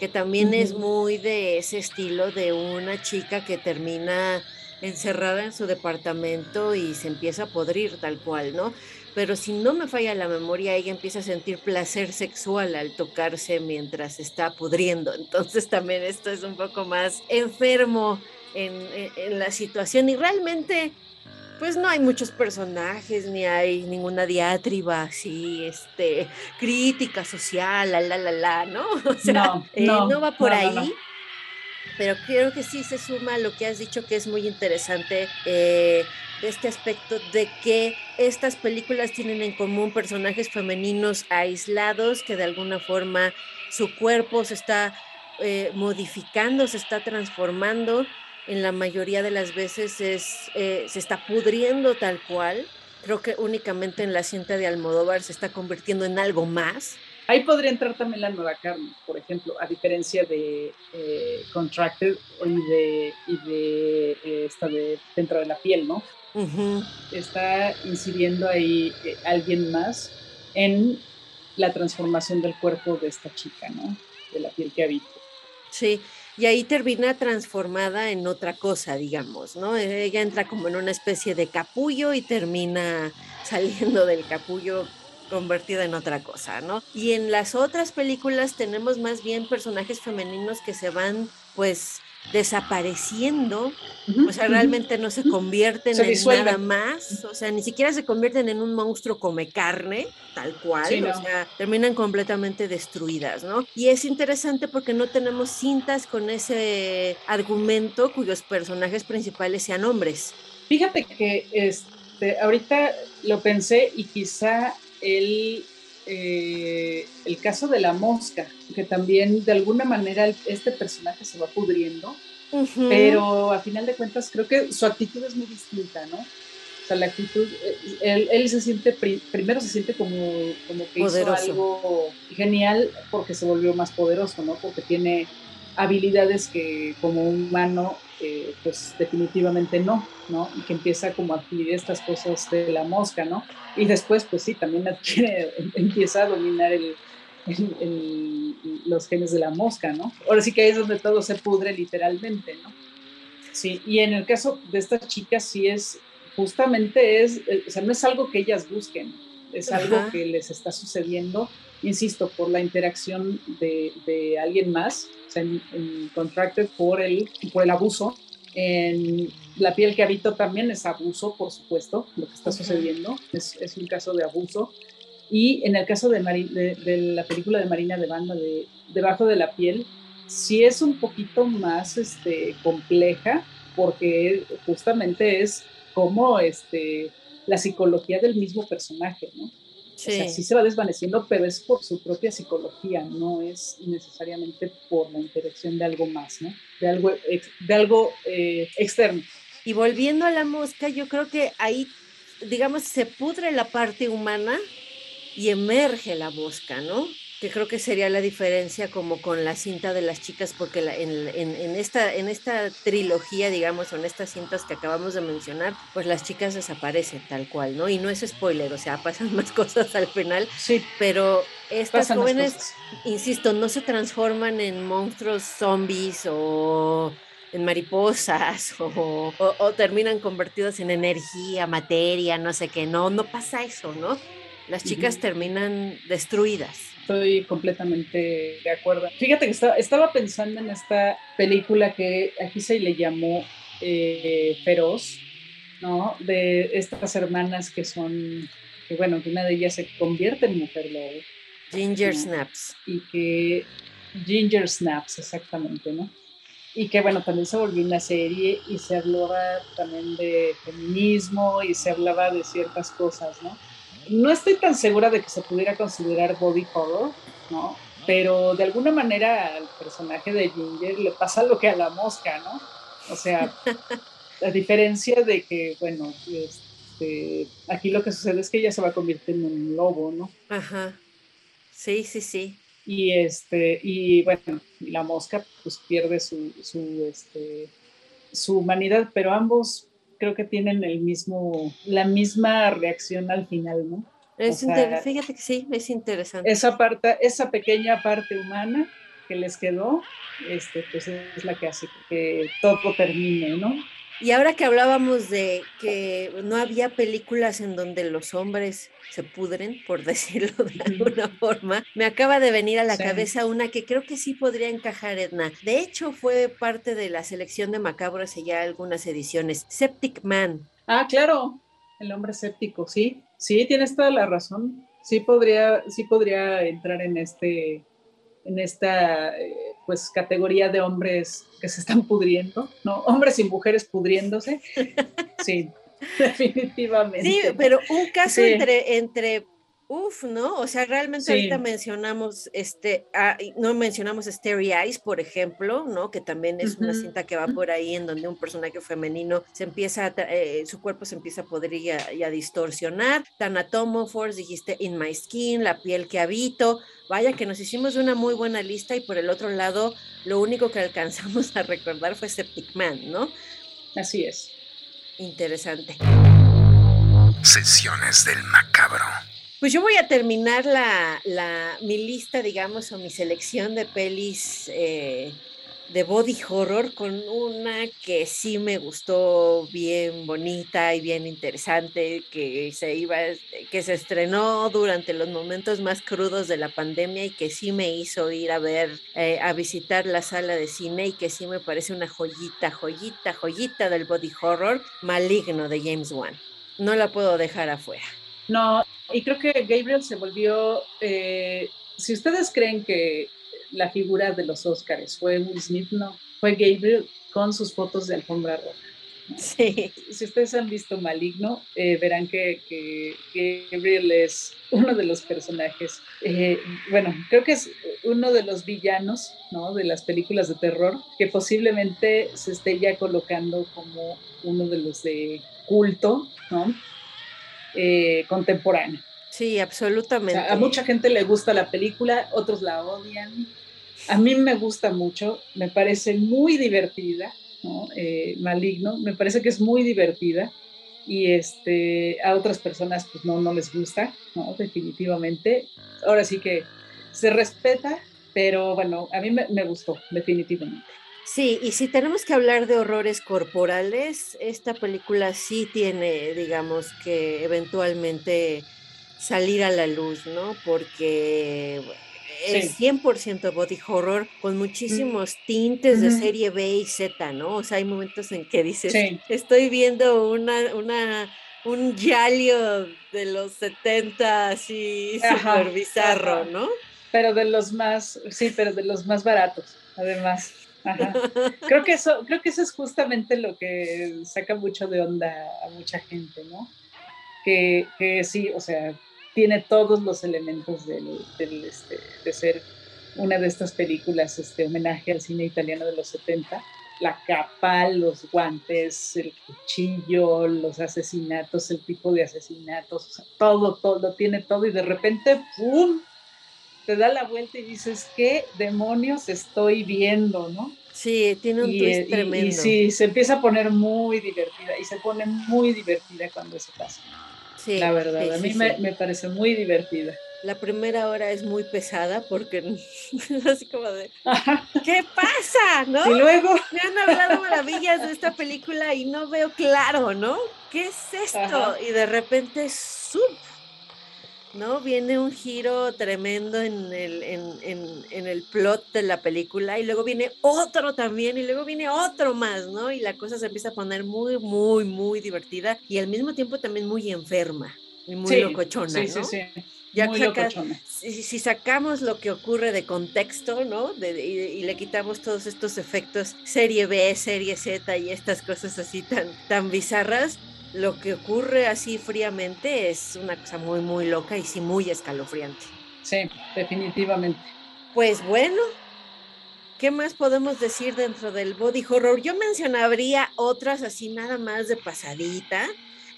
que también es muy de ese estilo de una chica que termina encerrada en su departamento y se empieza a podrir tal cual, ¿no? Pero si no me falla la memoria, ella empieza a sentir placer sexual al tocarse mientras está pudriendo. Entonces también esto es un poco más enfermo en, la situación y realmente pues no hay muchos personajes, ni hay ninguna diatriba así, este, crítica social, la, la, la, la, ¿no? O sea, no, eh, va por ahí. Pero creo que sí se suma a lo que has dicho que es muy interesante eh, este aspecto de que estas películas tienen en común personajes femeninos aislados que de alguna forma su cuerpo se está eh, modificando, se está transformando en la mayoría de las veces es, eh, se está pudriendo tal cual. Creo que únicamente en la cinta de Almodóvar se está convirtiendo en algo más.
Ahí podría entrar también la nueva carne, por ejemplo, a diferencia de eh, Contracted y de, y de eh, esta de dentro de la piel, ¿no? Está incidiendo ahí alguien más en la transformación del cuerpo de esta chica, ¿no? De la piel que habita.
Sí, y ahí termina transformada en otra cosa, digamos, ¿no? Ella entra como en una especie de capullo y termina saliendo del capullo convertida en otra cosa, ¿no? Y en las otras películas tenemos más bien personajes femeninos que se van, pues, desapareciendo, o sea, realmente no se convierten en nada más, o sea, ni siquiera se convierten en un monstruo come carne, tal cual, o sea, terminan completamente destruidas, ¿no? Y es interesante porque no tenemos cintas con ese argumento cuyos personajes principales sean hombres.
Fíjate que este, ahorita lo pensé y quizá el eh, el caso de la mosca, que también de alguna manera este personaje se va pudriendo, pero a final de cuentas creo que su actitud es muy distinta, ¿no? O sea, la actitud, eh, él, se siente, primero se siente como, como que hizo algo genial porque se volvió más poderoso, ¿no? Porque tiene habilidades que como humano eh, pues definitivamente no, ¿no? Y que empieza como a adquirir estas cosas de la mosca, ¿no? Y después, pues sí, también adquiere, empieza a dominar el, los genes de la mosca, ¿no? Ahora sí que ahí es donde todo se pudre literalmente, ¿no? Sí, y en el caso de estas chicas sí es, justamente es, eh, o sea, no es algo que ellas busquen, es algo que les está sucediendo, insisto, por la interacción de, de alguien más, en, Contracted por el, por el abuso. En La piel que habito también es abuso, por supuesto, lo que está sucediendo, es, es, un caso de abuso. Y en el caso de, de, la película de Marina de Banda, de Debajo de la piel, sí es un poquito más este, compleja, porque justamente es como este, la psicología del mismo personaje, ¿no? Sí. se va desvaneciendo, pero es por su propia psicología, no es necesariamente por la interacción de algo más, ¿no? De algo, de algo eh, externo.
Y volviendo a la mosca, yo creo que ahí, digamos, se pudre la parte humana y emerge la mosca, ¿no? Que creo que sería la diferencia como con la cinta de las chicas, porque en, esta, en esta trilogía, digamos, o en estas cintas que acabamos de mencionar, pues las chicas desaparecen tal cual, ¿no? Y no es spoiler, o sea, pasan más cosas al final,
sí,
pero estas jóvenes, insisto, no se transforman en monstruos zombies o en mariposas o, o, terminan convertidos en energía, materia, no sé qué, no, no pasa eso, ¿no? Las chicas terminan destruidas.
Estoy completamente de acuerdo. Fíjate que estaba, pensando en esta película que aquí se le llamó eh, Feroz, ¿no? De estas hermanas que son, que bueno, que una de ellas se convierte en mujer lobo.
Ginger Snaps.
Y que Ginger Snaps, exactamente, ¿no? Y que bueno, también se volvió una serie y se hablaba también de feminismo y se hablaba de ciertas cosas, ¿no? No estoy tan segura de que se pudiera considerar body horror, ¿no? Pero de alguna manera al personaje de Ginger le pasa lo que a la mosca, ¿no? O sea, la diferencia de que, bueno, este, aquí lo que sucede es que ella se va a convertir en un lobo, ¿no?
Ajá. Sí, sí, sí.
Y este, y bueno, la mosca pues pierde su, su, este, su humanidad, pero ambos creo que tienen el mismo, la misma reacción al final, ¿no?
Es fíjate que sí, es interesante.
Esa parte, esa pequeña parte humana que les quedó, este, pues es la que hace que todo termine, ¿no?
Y ahora que hablábamos de que no había películas en donde los hombres se pudren, por decirlo de alguna forma, me acaba de venir a la cabeza una que creo que sí podría encajar, Edna. De hecho, fue parte de la selección de Macabro hace ya algunas ediciones. Septic Man.
Ah, claro, el hombre séptico, sí. Sí, tienes toda la razón. Sí podría, sí podría entrar en este, en esta eh, pues categoría de hombres que se están pudriendo, ¿no? Hombres y mujeres pudriéndose. Sí, definitivamente.
Sí, pero un caso entre, entre Uf, ¿no? O sea, realmente ahorita mencionamos, este, ah, no mencionamos Starry Eyes, por ejemplo, ¿no? Que también es una cinta que va por ahí en donde un personaje femenino se empieza, a, eh, su cuerpo se empieza a poder y a, distorsionar. Force, dijiste In My Skin, La piel que habito. Vaya que nos hicimos una muy buena lista y por el otro lado, lo único que alcanzamos a recordar fue Septic Man, ¿no?
Así es.
Interesante.
Sesiones del macabro.
Pues yo voy a terminar la, mi lista, digamos, o mi selección de pelis eh, de body horror con una que sí me gustó bien bonita y bien interesante, que se iba, que se estrenó durante los momentos más crudos de la pandemia y que sí me hizo ir a ver, eh, a visitar la sala de cine y que sí me parece una joyita, joyita, joyita del body horror maligno de James Wan. No la puedo dejar afuera.
No, y creo que Gabriel se volvió, eh, si ustedes creen que la figura de los Oscars fue Will Smith, no, fue Gabriel con sus fotos de alfombra roja.
Sí.
Si ustedes han visto Maligno, eh, verán que, Gabriel es uno de los personajes, eh, bueno, creo que es uno de los villanos ¿no? de las películas de terror, que posiblemente se esté ya colocando como uno de los de culto, ¿no? Eh, contemporáneo.
Sí, absolutamente.
a mucha gente le gusta la película, otros la odian. A mí me gusta mucho, me parece muy divertida, eh, Maligno, me parece que es muy divertida y este, a otras personas pues no, no les gusta, ¿no? Definitivamente. Ahora sí que se respeta, pero bueno, a mí me gustó, definitivamente.
Sí, y si tenemos que hablar de horrores corporales, esta película sí tiene, digamos, que eventualmente salir a la luz, ¿no? Porque es 100% body horror con muchísimos tintes de serie B y Z, ¿no? O sea, hay momentos en que dices, estoy viendo una, una, un yalio de los 70 así súper bizarro, ¿no?
Pero de los más, sí, pero de los más baratos, además. Creo que eso, creo que eso es justamente lo que saca mucho de onda a mucha gente, ¿no? Que, que sí, o sea, tiene todos los elementos del, este, de ser una de estas películas, este homenaje al cine italiano de los 70, la capa, los guantes, el cuchillo, los asesinatos, el tipo de asesinatos, todo, todo, tiene todo y de repente, ¡pum! Te da la vuelta y dices, ¿qué demonios estoy viendo, no?
Sí, tiene un twist tremendo.
Y, sí, se empieza a poner muy divertida y se pone muy divertida cuando eso pasa. Sí, la verdad, a mí me, parece muy divertida.
La primera hora es muy pesada porque así como de ¿qué pasa? ¿No?
Y luego
me han hablado maravillas de esta película y no veo claro, ¿no? ¿Qué es esto? Y de repente ¡sup! ¿No? Viene un giro tremendo en el, en, el plot de la película y luego viene otro también y luego viene otro más, ¿no? Y la cosa se empieza a poner muy, muy, muy divertida y al mismo tiempo también muy enferma y muy locochona, sí, Sí, sí, ya muy si, si, sacamos lo que ocurre de contexto, ¿no? De, y, le quitamos todos estos efectos serie B, serie Z y estas cosas así tan, tan bizarras, lo que ocurre así fríamente es una cosa muy, muy loca y sí muy escalofriante.
Sí, definitivamente.
Pues bueno, ¿qué más podemos decir dentro del body horror? Yo mencionaría otras así nada más de pasadita.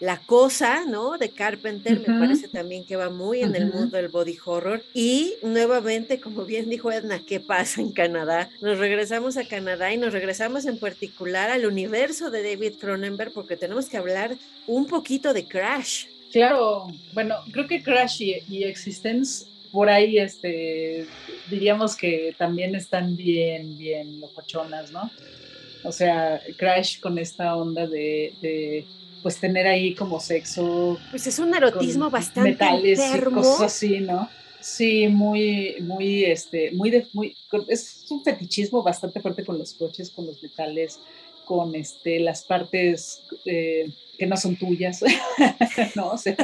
La Cosa, ¿no? De Carpenter, me parece también que va muy en el mundo del body horror. Y nuevamente, como bien dijo Edna, ¿qué pasa en Canadá? Nos regresamos a Canadá y nos regresamos en particular al universo de David Cronenberg porque tenemos que hablar un poquito de Crash.
Claro, bueno, creo que Crash y, y Existence por ahí este, diríamos que también están bien, bien locochonas, ¿no? O sea, Crash con esta onda de, pues tener ahí como sexo.
Pues es un erotismo bastante
metales y cosas así, ¿no? Sí, muy, muy, este, muy de, muy, es un fetichismo bastante fuerte con los coches, con los metales, con este, las partes eh, que no son tuyas, ¿no? O sea,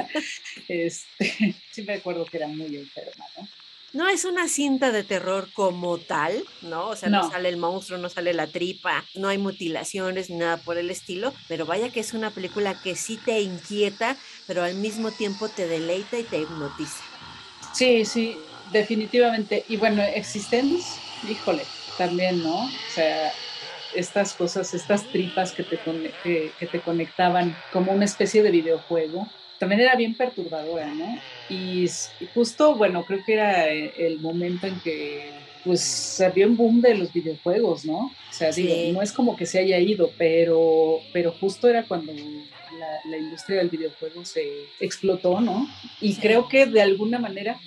este, sí me acuerdo que era muy enferma, ¿no?
No es una cinta de terror como tal, ¿no? O sea, no. sale el monstruo, no sale la tripa, no hay mutilaciones ni nada por el estilo, pero vaya que es una película que sí te inquieta, pero al mismo tiempo te deleita y te hipnotiza.
Sí, sí, definitivamente. Y bueno, Existence, híjole, también, ¿no? O sea, estas cosas, estas tripas que te, que, te conectaban como una especie de videojuego, también era bien perturbadora, ¿no? Y, justo, bueno, creo que era el momento en que pues se había un boom de los videojuegos, ¿no? O sea, digo, no es como que se haya ido, pero, pero justo era cuando la, industria del videojuego se explotó, ¿no? Y creo que de alguna manera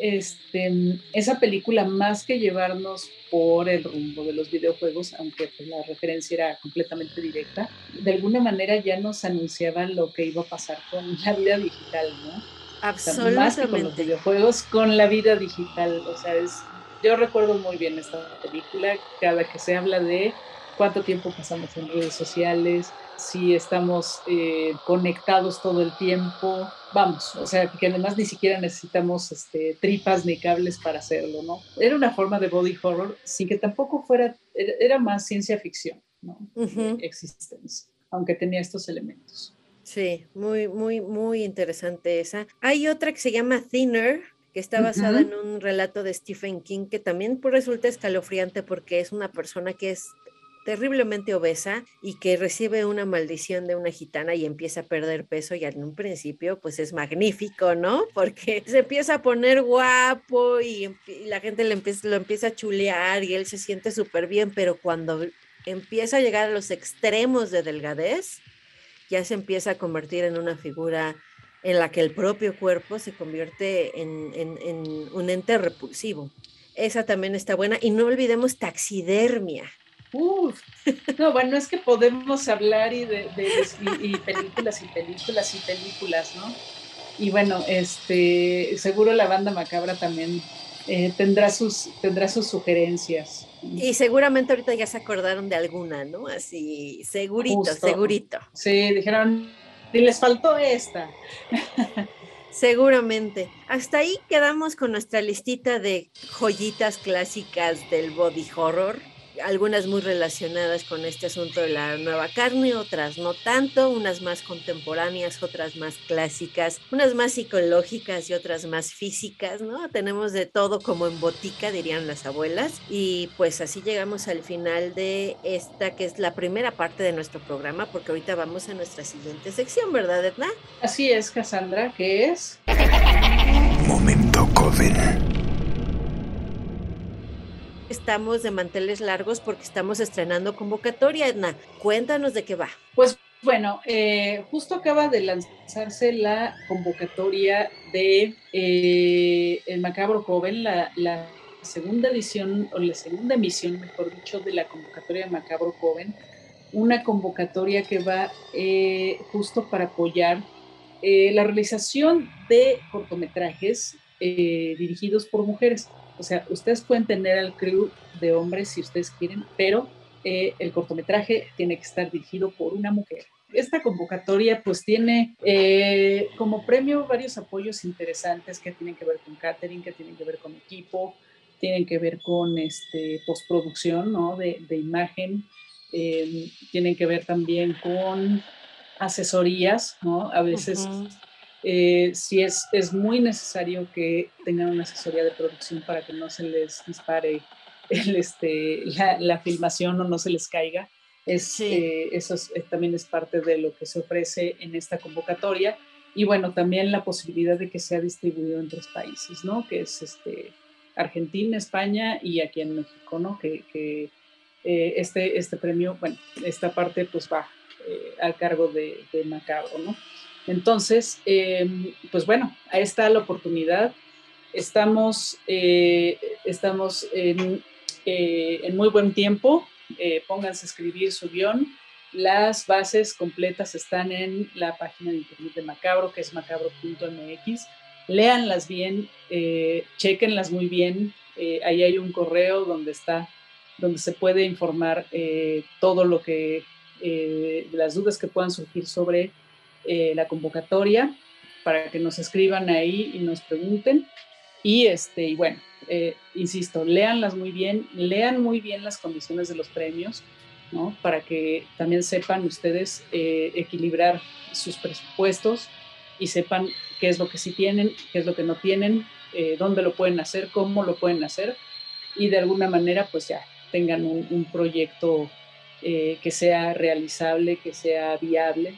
este, esa película, más que llevarnos por el rumbo de los videojuegos, aunque pues, la referencia era completamente directa, de alguna manera ya nos anunciaba lo que iba a pasar con la vida digital, ¿no?
Absolutamente.
más que con los videojuegos, con la vida digital. O sea, es, yo recuerdo muy bien esta película, cada que se habla de cuánto tiempo pasamos en redes sociales, si estamos eh, conectados todo el tiempo, vamos, o sea, que además ni siquiera necesitamos este, tripas ni cables para hacerlo, ¿no? Era una forma de body horror sin que tampoco fuera, era, más ciencia ficción, ¿no? Existence, aunque tenía estos elementos.
Sí, muy, muy, muy interesante esa. Hay otra que se llama Thinner, que está basada en un relato de Stephen King, que también resulta escalofriante porque es una persona que es terriblemente obesa y que recibe una maldición de una gitana y empieza a perder peso y en un principio pues es magnífico, ¿no? Porque se empieza a poner guapo y, la gente le empieza, lo empieza a chulear y él se siente súper bien, pero cuando empieza a llegar a los extremos de delgadez, ya se empieza a convertir en una figura en la que el propio cuerpo se convierte en, en un ente repulsivo. Esa también está buena. Y no olvidemos taxidermia.
Uf, no, bueno, es que podemos hablar y de, y, películas y películas y películas, ¿no? Y bueno, este, seguro la banda macabra también eh, tendrá sus tendrá sus sugerencias.
Y seguramente ahorita ya se acordaron de alguna, ¿no? Así, segurito, segurito.
Sí, dijeron, y les faltó esta.
Seguramente. Hasta ahí quedamos con nuestra listita de joyitas clásicas del body horror algunas muy relacionadas con este asunto de la nueva carne, otras no tanto, unas más contemporáneas, otras más clásicas, unas más psicológicas y otras más físicas, ¿no? Tenemos de todo como en botica, dirían las abuelas, y pues así llegamos al final de esta que es la primera parte de nuestro programa, porque ahorita vamos a nuestra siguiente sección, ¿verdad, Edna?
Así es, Cassandra, ¿qué es?
Momento Coven
estamos de manteles largos porque estamos estrenando convocatoria, Edna. Cuéntanos de qué va.
Pues bueno, eh, justo acaba de lanzarse la convocatoria de eh, El Macabro Joven, la, segunda edición, o la segunda emisión, mejor dicho, de la convocatoria de Macabro Joven. Una convocatoria que va eh, justo para apoyar la realización de cortometrajes dirigidos por mujeres. O sea, ustedes pueden tener al crew de hombres si ustedes quieren, pero eh, el cortometraje tiene que estar dirigido por una mujer. Esta convocatoria pues tiene eh, como premio varios apoyos interesantes que tienen que ver con catering, que tienen que ver con equipo, tienen que ver con este, postproducción ¿no? de, imagen, eh, tienen que ver también con asesorías, ¿no? A veces eh, si es, es muy necesario que tengan una asesoría de producción para que no se les dispare el, este, la, filmación o no se les caiga. Es, eso también es parte de lo que se ofrece en esta convocatoria. Y bueno, también la posibilidad de que sea distribuido en tres países, ¿no? Que es este, Argentina, España y aquí en México, ¿no? Que, que este, este premio, bueno, esta parte pues va al cargo de, de Macabro, ¿no? Entonces, em, pues bueno, ahí está la oportunidad. Estamos, eh, estamos en, eh, en, muy buen tiempo. Eh, pónganse a escribir su guion. Las bases completas están en la página de internet de Macabro, que es macabro.mx. Léanlas bien, chequenlas muy bien. ahí hay un correo donde está, donde se puede informar todo lo que, las dudas que puedan surgir sobre eh, la convocatoria para que nos escriban ahí y nos pregunten. Y, este, y bueno, eh, insisto, léanlas muy bien, lean muy bien las condiciones de los premios, ¿no? Para que también sepan ustedes eh, equilibrar sus presupuestos y sepan qué es lo que sí tienen, qué es lo que no tienen, dónde lo pueden hacer, cómo lo pueden hacer y de alguna manera pues ya tengan un proyecto que sea realizable, que sea viable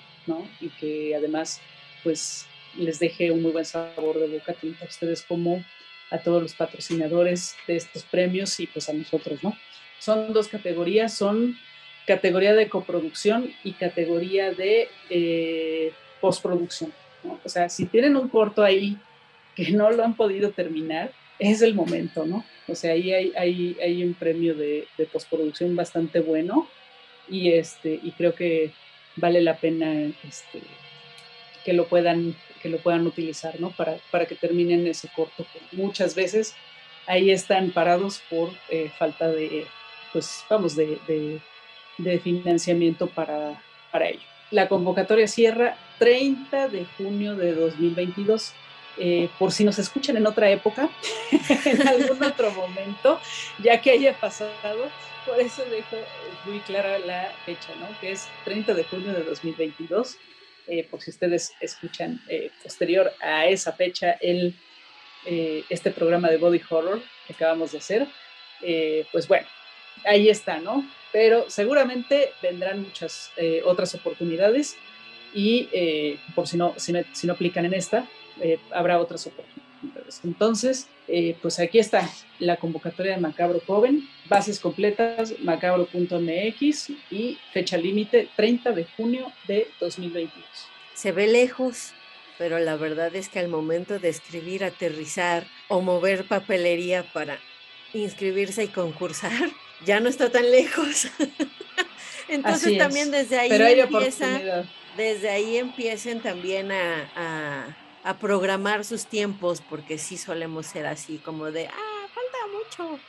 y que además, pues, les deje un muy buen sabor de boca tanto a ustedes como a todos los patrocinadores de estos premios y pues a nosotros, ¿no? Son dos categorías, son categoría de coproducción y categoría de eh, postproducción, O sea, si tienen un corto ahí que no lo han podido terminar, es el momento, ¿no? O sea, ahí hay, hay, hay un premio de, de, postproducción bastante bueno y, este, y creo que vale la pena este, que, lo puedan, que lo puedan utilizar, ¿no? Para, para que terminen ese corto. Muchas veces ahí están parados por eh, falta de, pues, vamos, de, de, financiamiento para, para ello. La convocatoria cierra 30 de junio de 2022. Eh, por si nos escuchan en otra época, en algún otro momento, ya que haya pasado, por eso dejo muy clara la fecha, ¿no? Que es 30 de junio de 2022. Eh, por si ustedes escuchan eh, posterior a esa fecha el, eh, este programa de Body Horror que acabamos de hacer, pues bueno, ahí está, ¿no? Pero seguramente vendrán muchas otras oportunidades y por si no, si no, si no aplican en esta, habrá otras oportunidades. Entonces, eh, pues aquí está la convocatoria de Macabro Joven, bases completas, macabro.mx y fecha límite 30 de junio de 2022.
Se ve lejos, pero la verdad es que al momento de escribir, aterrizar o mover papelería para inscribirse y concursar, ya no está tan lejos. Entonces también desde ahí empieza, desde ahí empiecen también a a programar sus tiempos, porque sí solemos ser así, como de, ah, falta mucho,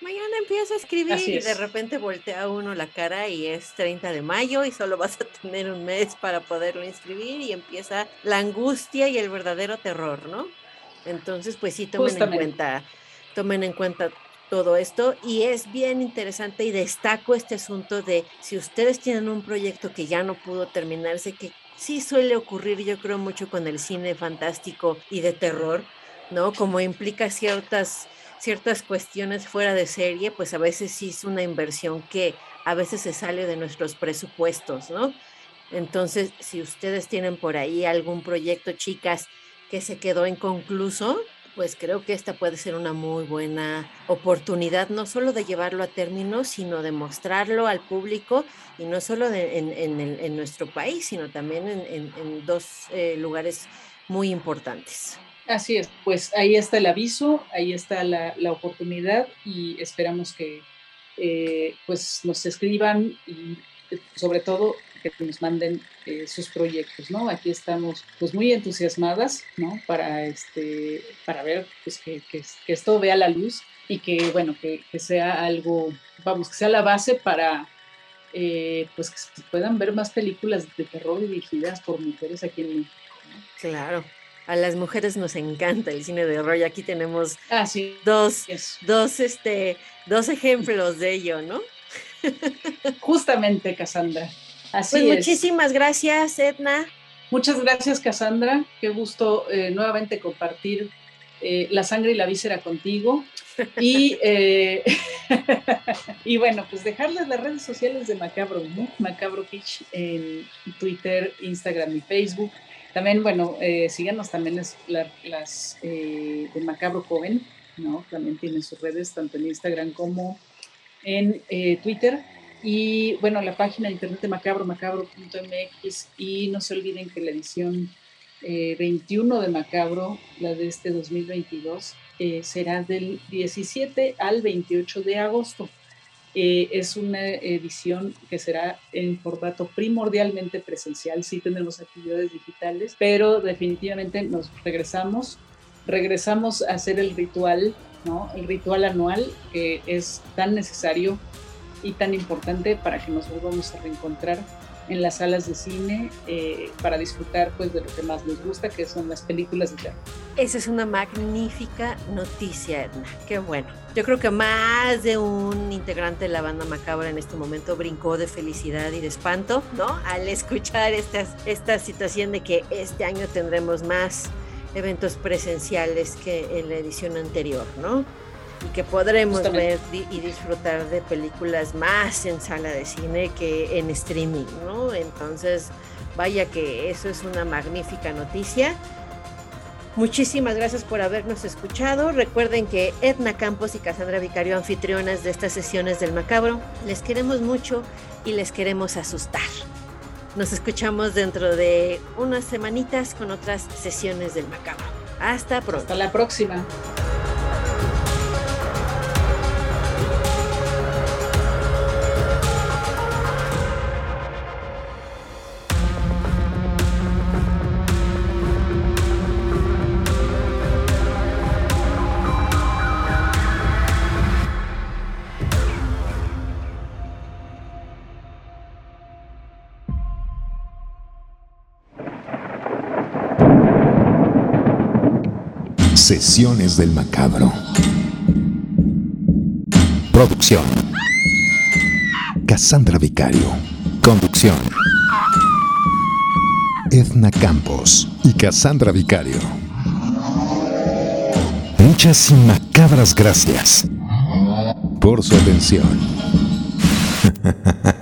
mañana empiezo a escribir y de repente voltea uno la cara y es 30 de mayo y solo vas a tener un mes para poderlo inscribir y empieza la angustia y el verdadero terror, ¿no? Entonces, pues sí, tomen en cuenta, tomen en cuenta todo esto y es bien interesante y destaco este asunto de si ustedes tienen un proyecto que ya no pudo terminarse, que sí suele ocurrir, yo creo mucho con el cine fantástico y de terror, ¿no? Como implica ciertas, ciertas cuestiones fuera de serie, pues a veces sí es una inversión que a veces se sale de nuestros presupuestos, ¿no? Entonces, si ustedes tienen por ahí algún proyecto, chicas, que se quedó inconcluso, pues creo que esta puede ser una muy buena oportunidad, no solo de llevarlo a término, sino de mostrarlo al público y no solo en, nuestro país, sino también en, dos eh, lugares muy importantes.
Así es, pues ahí está el aviso, ahí está la, oportunidad y esperamos que eh, pues nos escriban y sobre todo que nos manden eh, sus proyectos, ¿no? Aquí estamos pues muy entusiasmadas, ¿no? Para, este, para ver pues, que, que, esto vea la luz y que, bueno, que, que, sea algo, vamos, que sea la base para, eh, pues, que se puedan ver más películas de terror dirigidas por mujeres aquí en México.
Claro. A las mujeres nos encanta el cine de horror y aquí tenemos ah, dos, dos, este, dos ejemplos de ello, ¿no?
Justamente, Cassandra
pues muchísimas gracias, Edna.
Muchas gracias, Cassandra. Qué gusto eh, nuevamente compartir eh, La sangre y la víscera contigo. Y, eh, y bueno, pues dejarles las redes sociales de Macabro, ¿no? Macabro Pitch en Twitter, Instagram y Facebook. También, bueno, síganos también las, las de Macabro Joven, ¿no? También tienen sus redes, tanto en Instagram como en Twitter. Y bueno, la página de internet de macabro, macabro.mx. Y no se olviden que la edición 21 de Macabro, la de este 2022, eh, será del 17 al 28 de agosto. Eh, es una edición que será en formato primordialmente presencial, sí tenemos actividades digitales, pero definitivamente nos regresamos, regresamos a hacer el ritual, ¿no? El ritual anual que es tan necesario y tan importante para que nos volvamos a reencontrar en las salas de cine eh, para disfrutar pues de lo que más nos gusta, que son las películas de terror.
Esa es una magnífica noticia, Edna. Qué bueno. Yo creo que más de un integrante de la banda Macabra en este momento brincó de felicidad y de espanto, ¿no? Al escuchar esta, esta situación de que este año tendremos más eventos presenciales que en la edición anterior, ¿no? Y que podremos ver y disfrutar de películas más en sala de cine que en streaming, ¿no? Entonces, vaya que eso es una magnífica noticia. Muchísimas gracias por habernos escuchado. Recuerden que Edna Campos y Cassandra Vicario, anfitrionas de estas sesiones del Macabro, les queremos mucho y les queremos asustar. Nos escuchamos dentro de unas semanitas con otras sesiones del Macabro. Hasta pronto.
Hasta la próxima.
Sesiones del Macabro. Producción. Cassandra Vicario. Conducción. Edna Campos y Cassandra Vicario. Muchas y macabras gracias por su atención.